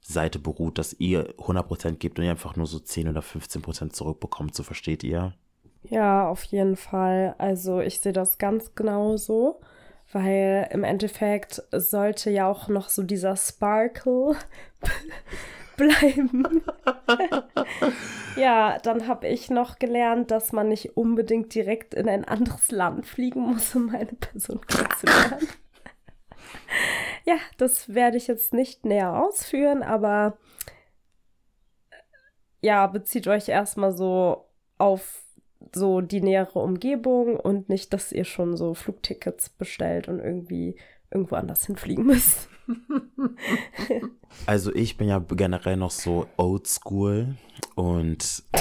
Seite beruht, dass ihr 100% gebt und ihr einfach nur so 10 oder 15% zurückbekommt, so versteht ihr? Ja, auf jeden Fall. Also ich sehe das ganz genau so, weil im Endeffekt sollte ja auch noch so dieser Sparkle bleiben. ja, dann habe ich noch gelernt, dass man nicht unbedingt direkt in ein anderes Land fliegen muss, um eine Person kennenzulernen. ja, das werde ich jetzt nicht näher ausführen, aber ja, bezieht euch erstmal so auf so die nähere Umgebung und nicht, dass ihr schon so Flugtickets bestellt und irgendwie irgendwo anders hinfliegen müsst. also ich bin ja generell noch so oldschool und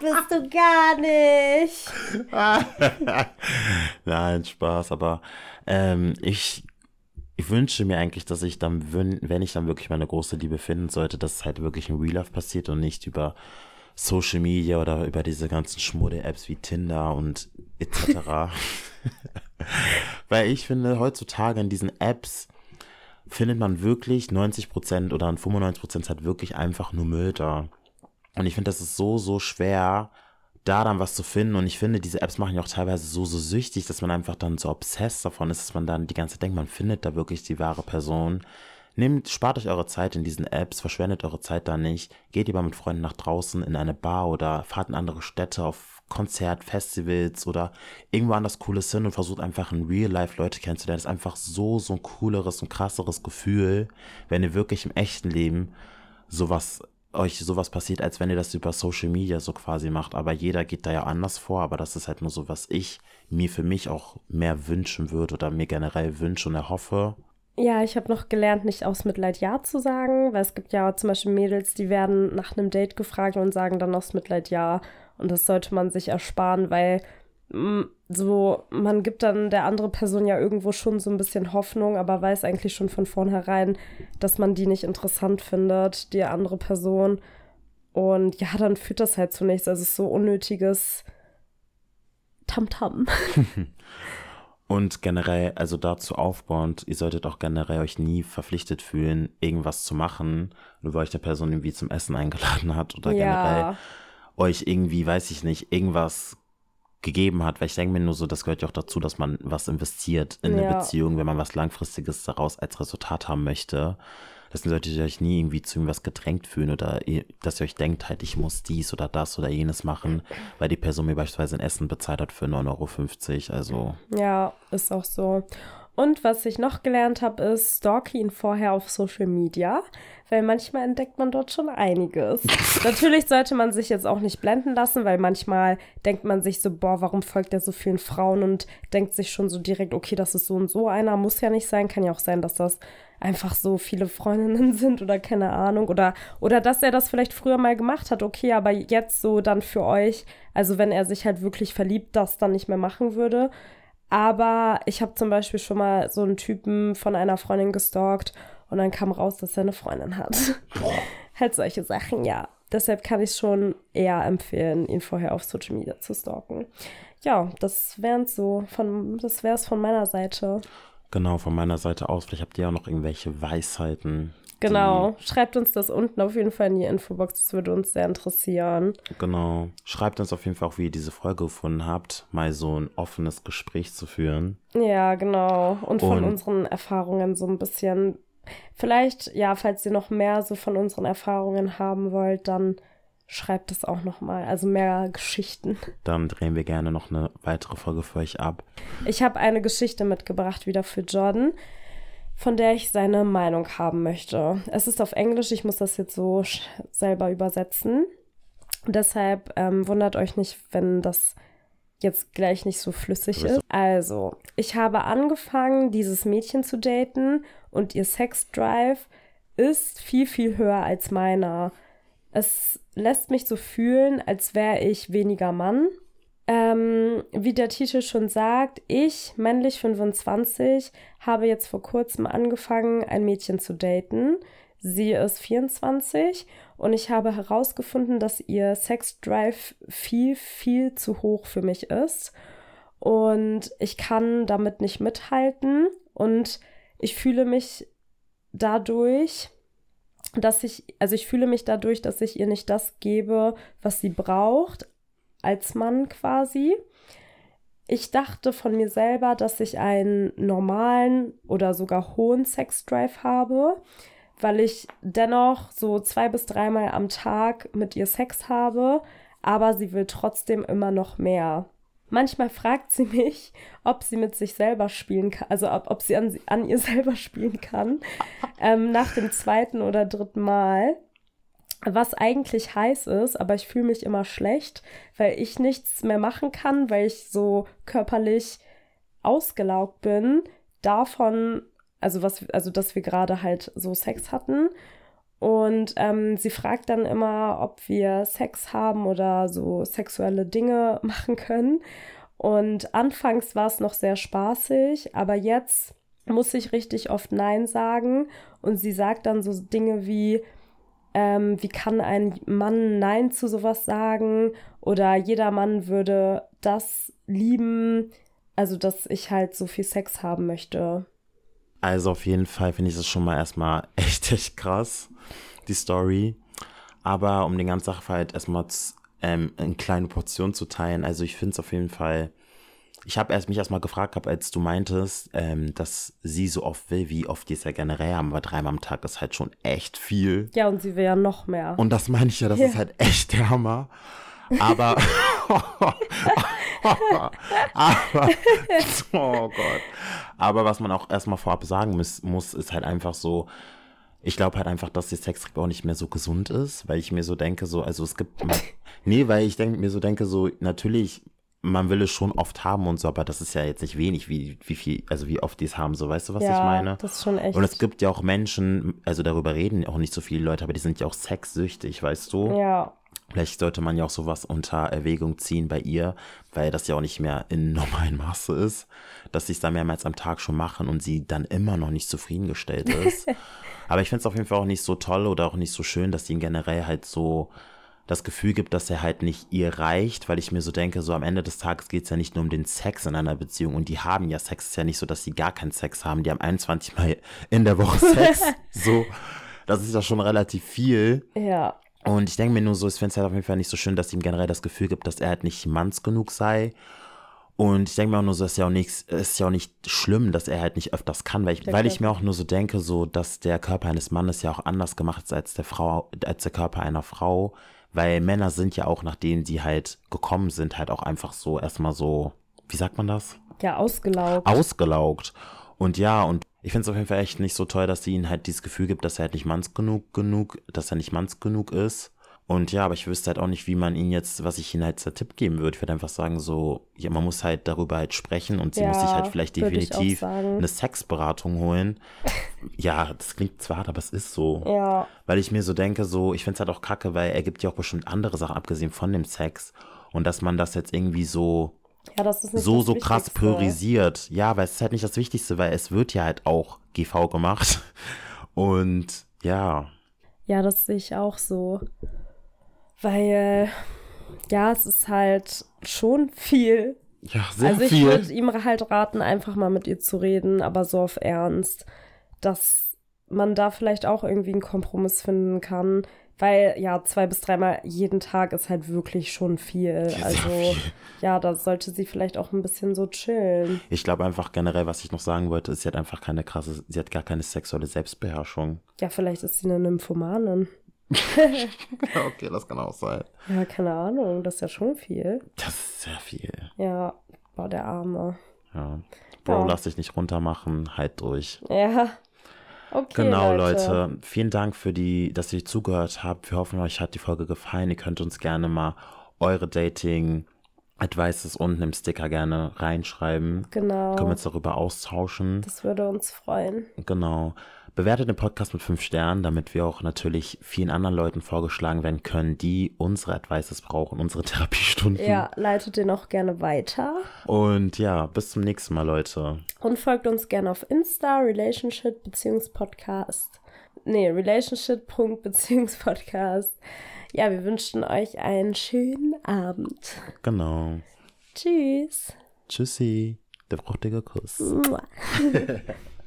bist du gar nicht. Nein, Spaß, aber ähm, ich, ich wünsche mir eigentlich, dass ich dann, wenn ich dann wirklich meine große Liebe finden sollte, dass es halt wirklich in Real Life passiert und nicht über Social Media oder über diese ganzen Schmudde-Apps wie Tinder und etc. Weil ich finde, heutzutage in diesen Apps findet man wirklich 90% oder 95% halt wirklich einfach nur Müll da. Und ich finde, das ist so, so schwer, da dann was zu finden. Und ich finde, diese Apps machen ja auch teilweise so, so süchtig, dass man einfach dann so obsessed davon ist, dass man dann die ganze Zeit denkt, man findet da wirklich die wahre Person. Nehmt, spart euch eure Zeit in diesen Apps, verschwendet eure Zeit da nicht. Geht lieber mit Freunden nach draußen in eine Bar oder fahrt in andere Städte auf Konzert, Festivals oder irgendwo anders Cooles hin und versucht einfach in Real Life Leute kennenzulernen. Das ist einfach so, so ein cooleres und krasseres Gefühl, wenn ihr wirklich im echten Leben sowas euch sowas passiert, als wenn ihr das über Social Media so quasi macht. Aber jeder geht da ja anders vor. Aber das ist halt nur so, was ich mir für mich auch mehr wünschen würde oder mir generell wünsche und erhoffe. Ja, ich habe noch gelernt, nicht aus Mitleid Ja zu sagen, weil es gibt ja zum Beispiel Mädels, die werden nach einem Date gefragt und sagen dann aus Mitleid Ja. Und das sollte man sich ersparen, weil mm, so, man gibt dann der andere Person ja irgendwo schon so ein bisschen Hoffnung, aber weiß eigentlich schon von vornherein, dass man die nicht interessant findet, die andere Person. Und ja, dann führt das halt zu nichts. Also es ist so unnötiges Tamtam. -Tam. Und generell, also dazu aufbauend, ihr solltet auch generell euch nie verpflichtet fühlen, irgendwas zu machen, nur weil euch der Person irgendwie zum Essen eingeladen hat oder ja. generell euch irgendwie, weiß ich nicht, irgendwas gegeben hat, weil ich denke mir nur so, das gehört ja auch dazu, dass man was investiert in eine Beziehung, wenn man was Langfristiges daraus als Resultat haben möchte. Deswegen solltet ihr euch nie irgendwie zu irgendwas gedrängt fühlen oder dass ihr euch denkt, halt, ich muss dies oder das oder jenes machen, weil die Person mir beispielsweise ein Essen bezahlt hat für 9,50 Euro. Also. Ja, ist auch so. Und was ich noch gelernt habe, ist, stalke ihn vorher auf Social Media, weil manchmal entdeckt man dort schon einiges. Natürlich sollte man sich jetzt auch nicht blenden lassen, weil manchmal denkt man sich so, boah, warum folgt er so vielen Frauen und denkt sich schon so direkt, okay, das ist so und so einer, muss ja nicht sein, kann ja auch sein, dass das einfach so viele Freundinnen sind oder keine Ahnung. Oder oder dass er das vielleicht früher mal gemacht hat, okay, aber jetzt so dann für euch, also wenn er sich halt wirklich verliebt, das dann nicht mehr machen würde, aber ich habe zum Beispiel schon mal so einen Typen von einer Freundin gestalkt und dann kam raus, dass er eine Freundin hat. halt solche Sachen, ja. Deshalb kann ich schon eher empfehlen, ihn vorher auf Social Media zu stalken. Ja, das wären so von, das wäre es von meiner Seite. Genau, von meiner Seite aus. Vielleicht habt ihr auch noch irgendwelche Weisheiten, Genau, schreibt uns das unten auf jeden Fall in die Infobox, das würde uns sehr interessieren. Genau, schreibt uns auf jeden Fall auch, wie ihr diese Folge gefunden habt, mal so ein offenes Gespräch zu führen. Ja, genau, und von und, unseren Erfahrungen so ein bisschen. Vielleicht, ja, falls ihr noch mehr so von unseren Erfahrungen haben wollt, dann schreibt es auch noch mal, also mehr Geschichten. Dann drehen wir gerne noch eine weitere Folge für euch ab. Ich habe eine Geschichte mitgebracht wieder für Jordan von der ich seine Meinung haben möchte. Es ist auf Englisch, ich muss das jetzt so selber übersetzen. Deshalb ähm, wundert euch nicht, wenn das jetzt gleich nicht so flüssig ist. Also, ich habe angefangen, dieses Mädchen zu daten und ihr Sexdrive ist viel, viel höher als meiner. Es lässt mich so fühlen, als wäre ich weniger Mann ähm, wie der Titel schon sagt, ich, männlich 25, habe jetzt vor kurzem angefangen, ein Mädchen zu daten. Sie ist 24 und ich habe herausgefunden, dass ihr Sexdrive viel, viel zu hoch für mich ist. Und ich kann damit nicht mithalten und ich fühle mich dadurch, dass ich, also ich fühle mich dadurch, dass ich ihr nicht das gebe, was sie braucht, als Mann quasi. Ich dachte von mir selber, dass ich einen normalen oder sogar hohen Sexdrive habe, weil ich dennoch so zwei bis dreimal am Tag mit ihr Sex habe, aber sie will trotzdem immer noch mehr. Manchmal fragt sie mich, ob sie mit sich selber spielen kann, also ob, ob sie an, an ihr selber spielen kann, ähm, nach dem zweiten oder dritten Mal was eigentlich heiß ist, aber ich fühle mich immer schlecht, weil ich nichts mehr machen kann, weil ich so körperlich ausgelaugt bin davon, also was, also dass wir gerade halt so Sex hatten. Und ähm, sie fragt dann immer, ob wir Sex haben oder so sexuelle Dinge machen können. Und anfangs war es noch sehr spaßig, aber jetzt muss ich richtig oft Nein sagen. Und sie sagt dann so Dinge wie, ähm, wie kann ein Mann Nein zu sowas sagen? Oder jeder Mann würde das lieben, also dass ich halt so viel Sex haben möchte. Also auf jeden Fall finde ich das schon mal erstmal echt, echt krass, die Story. Aber um den ganzen Sachverhalt erstmal ähm, in kleine Portionen zu teilen. Also ich finde es auf jeden Fall. Ich habe erst mich erstmal gefragt, hab, als du meintest, ähm, dass sie so oft will, wie oft die es ja generell haben, aber dreimal am Tag ist halt schon echt viel. Ja, und sie will ja noch mehr. Und das meine ich ja, das Ja. ist halt echt der Hammer. Aber, aber, oh Gott. Aber was man auch erstmal vorab sagen muss, muss ist halt einfach so, ich glaube halt einfach, dass die Sextrieb auch nicht mehr so gesund ist, weil ich mir so denke, so, also es gibt, nee, weil ich denke, mir so denke, so, natürlich, man will es schon oft haben und so, aber das ist ja jetzt nicht wenig, wie, wie viel, also wie oft die es haben, so, weißt du, was ja, ich meine? das ist schon echt. Und es gibt ja auch Menschen, also darüber reden auch nicht so viele Leute, aber die sind ja auch sexsüchtig, weißt du? ja, Vielleicht sollte man ja auch sowas unter Erwägung ziehen bei ihr, weil das ja auch nicht mehr in normalen Maße ist, dass sie es da mehrmals am Tag schon machen und sie dann immer noch nicht zufriedengestellt ist. Aber ich finde es auf jeden Fall auch nicht so toll oder auch nicht so schön, dass sie ihn generell halt so das Gefühl gibt, dass er halt nicht ihr reicht, weil ich mir so denke, so am Ende des Tages geht es ja nicht nur um den Sex in einer Beziehung und die haben ja Sex. Es ist ja nicht so, dass sie gar keinen Sex haben. Die haben 21 Mal in der Woche Sex. so, das ist ja schon relativ viel. ja, Und ich denke mir nur so, ich finde es halt auf jeden Fall nicht so schön, dass ihm generell das Gefühl gibt, dass er halt nicht manns genug sei. Und ich denke mir auch nur so, es ist ja auch nichts, ist ja auch nicht schlimm, dass er halt nicht öfters kann, weil ich, weil ich mir auch nur so denke, so, dass der Körper eines Mannes ja auch anders gemacht ist als der Frau, als der Körper einer Frau. Weil Männer sind ja auch, nachdem sie halt gekommen sind, halt auch einfach so erstmal so, wie sagt man das? ja, ausgelaugt. ausgelaugt. Und ja, und ich finde es auf jeden Fall echt nicht so toll, dass sie ihnen halt dieses Gefühl gibt, dass er halt nicht manns genug, genug, dass er nicht manns genug ist. Und ja, aber ich wüsste halt auch nicht, wie man ihn jetzt, was ich ihnen halt als Tipp geben würde. Ich würde einfach sagen, so, ja, man muss halt darüber halt sprechen und sie muss sich Ja, halt vielleicht definitiv eine Sexberatung holen. ja, das klingt zwar hart, aber es ist so. ja, Weil ich mir so denke, so, ich finde es halt auch kacke, weil er gibt ja auch bestimmt andere Sachen, abgesehen von dem Sex. Und dass man das jetzt irgendwie so ja, das ist nicht so, so krass Wichtigste. priorisiert. Ja, weil es ist halt nicht das Wichtigste, weil es wird ja halt auch GV gemacht. Und ja, Ja, das sehe ich auch so. Weil, ja, es ist halt schon viel. ja, sehr also ich viel. würde ihm halt raten, einfach mal mit ihr zu reden, aber so auf Ernst, dass man da vielleicht auch irgendwie einen Kompromiss finden kann. Weil ja, zwei bis dreimal jeden Tag ist halt wirklich schon viel. sehr also viel. ja, da sollte sie vielleicht auch ein bisschen so chillen. Ich glaube einfach generell, was ich noch sagen wollte, ist, sie hat einfach keine krasse, sie hat gar keine sexuelle Selbstbeherrschung. Ja, vielleicht ist sie eine Nymphomanin. Okay, das kann auch sein. Ja, keine Ahnung, das ist ja schon viel. Das ist sehr viel. Ja, boah, der Arme. Ja. Bro, Ja. lass dich nicht runtermachen, halt durch. Ja. Okay, Genau, Leute. Leute. Vielen Dank für die, dass ihr zugehört habt. Wir hoffen, euch hat die Folge gefallen. Ihr könnt uns gerne mal eure Dating-Advices unten im Sticker gerne reinschreiben. Genau. Können wir uns darüber austauschen. Das würde uns freuen. Genau. Bewertet den Podcast mit fünf Sternen, damit wir auch natürlich vielen anderen Leuten vorgeschlagen werden können, die unsere Advices brauchen, unsere Therapiestunden. Ja, leitet den auch gerne weiter. Und ja, bis zum nächsten Mal, Leute. Und folgt uns gerne auf Insta, Relationship Beziehungspodcast. Nee, Relationship.beziehungspodcast. Ja, wir wünschen euch einen schönen Abend. Genau. Tschüss. Tschüssi. Der fruchtige Kuss.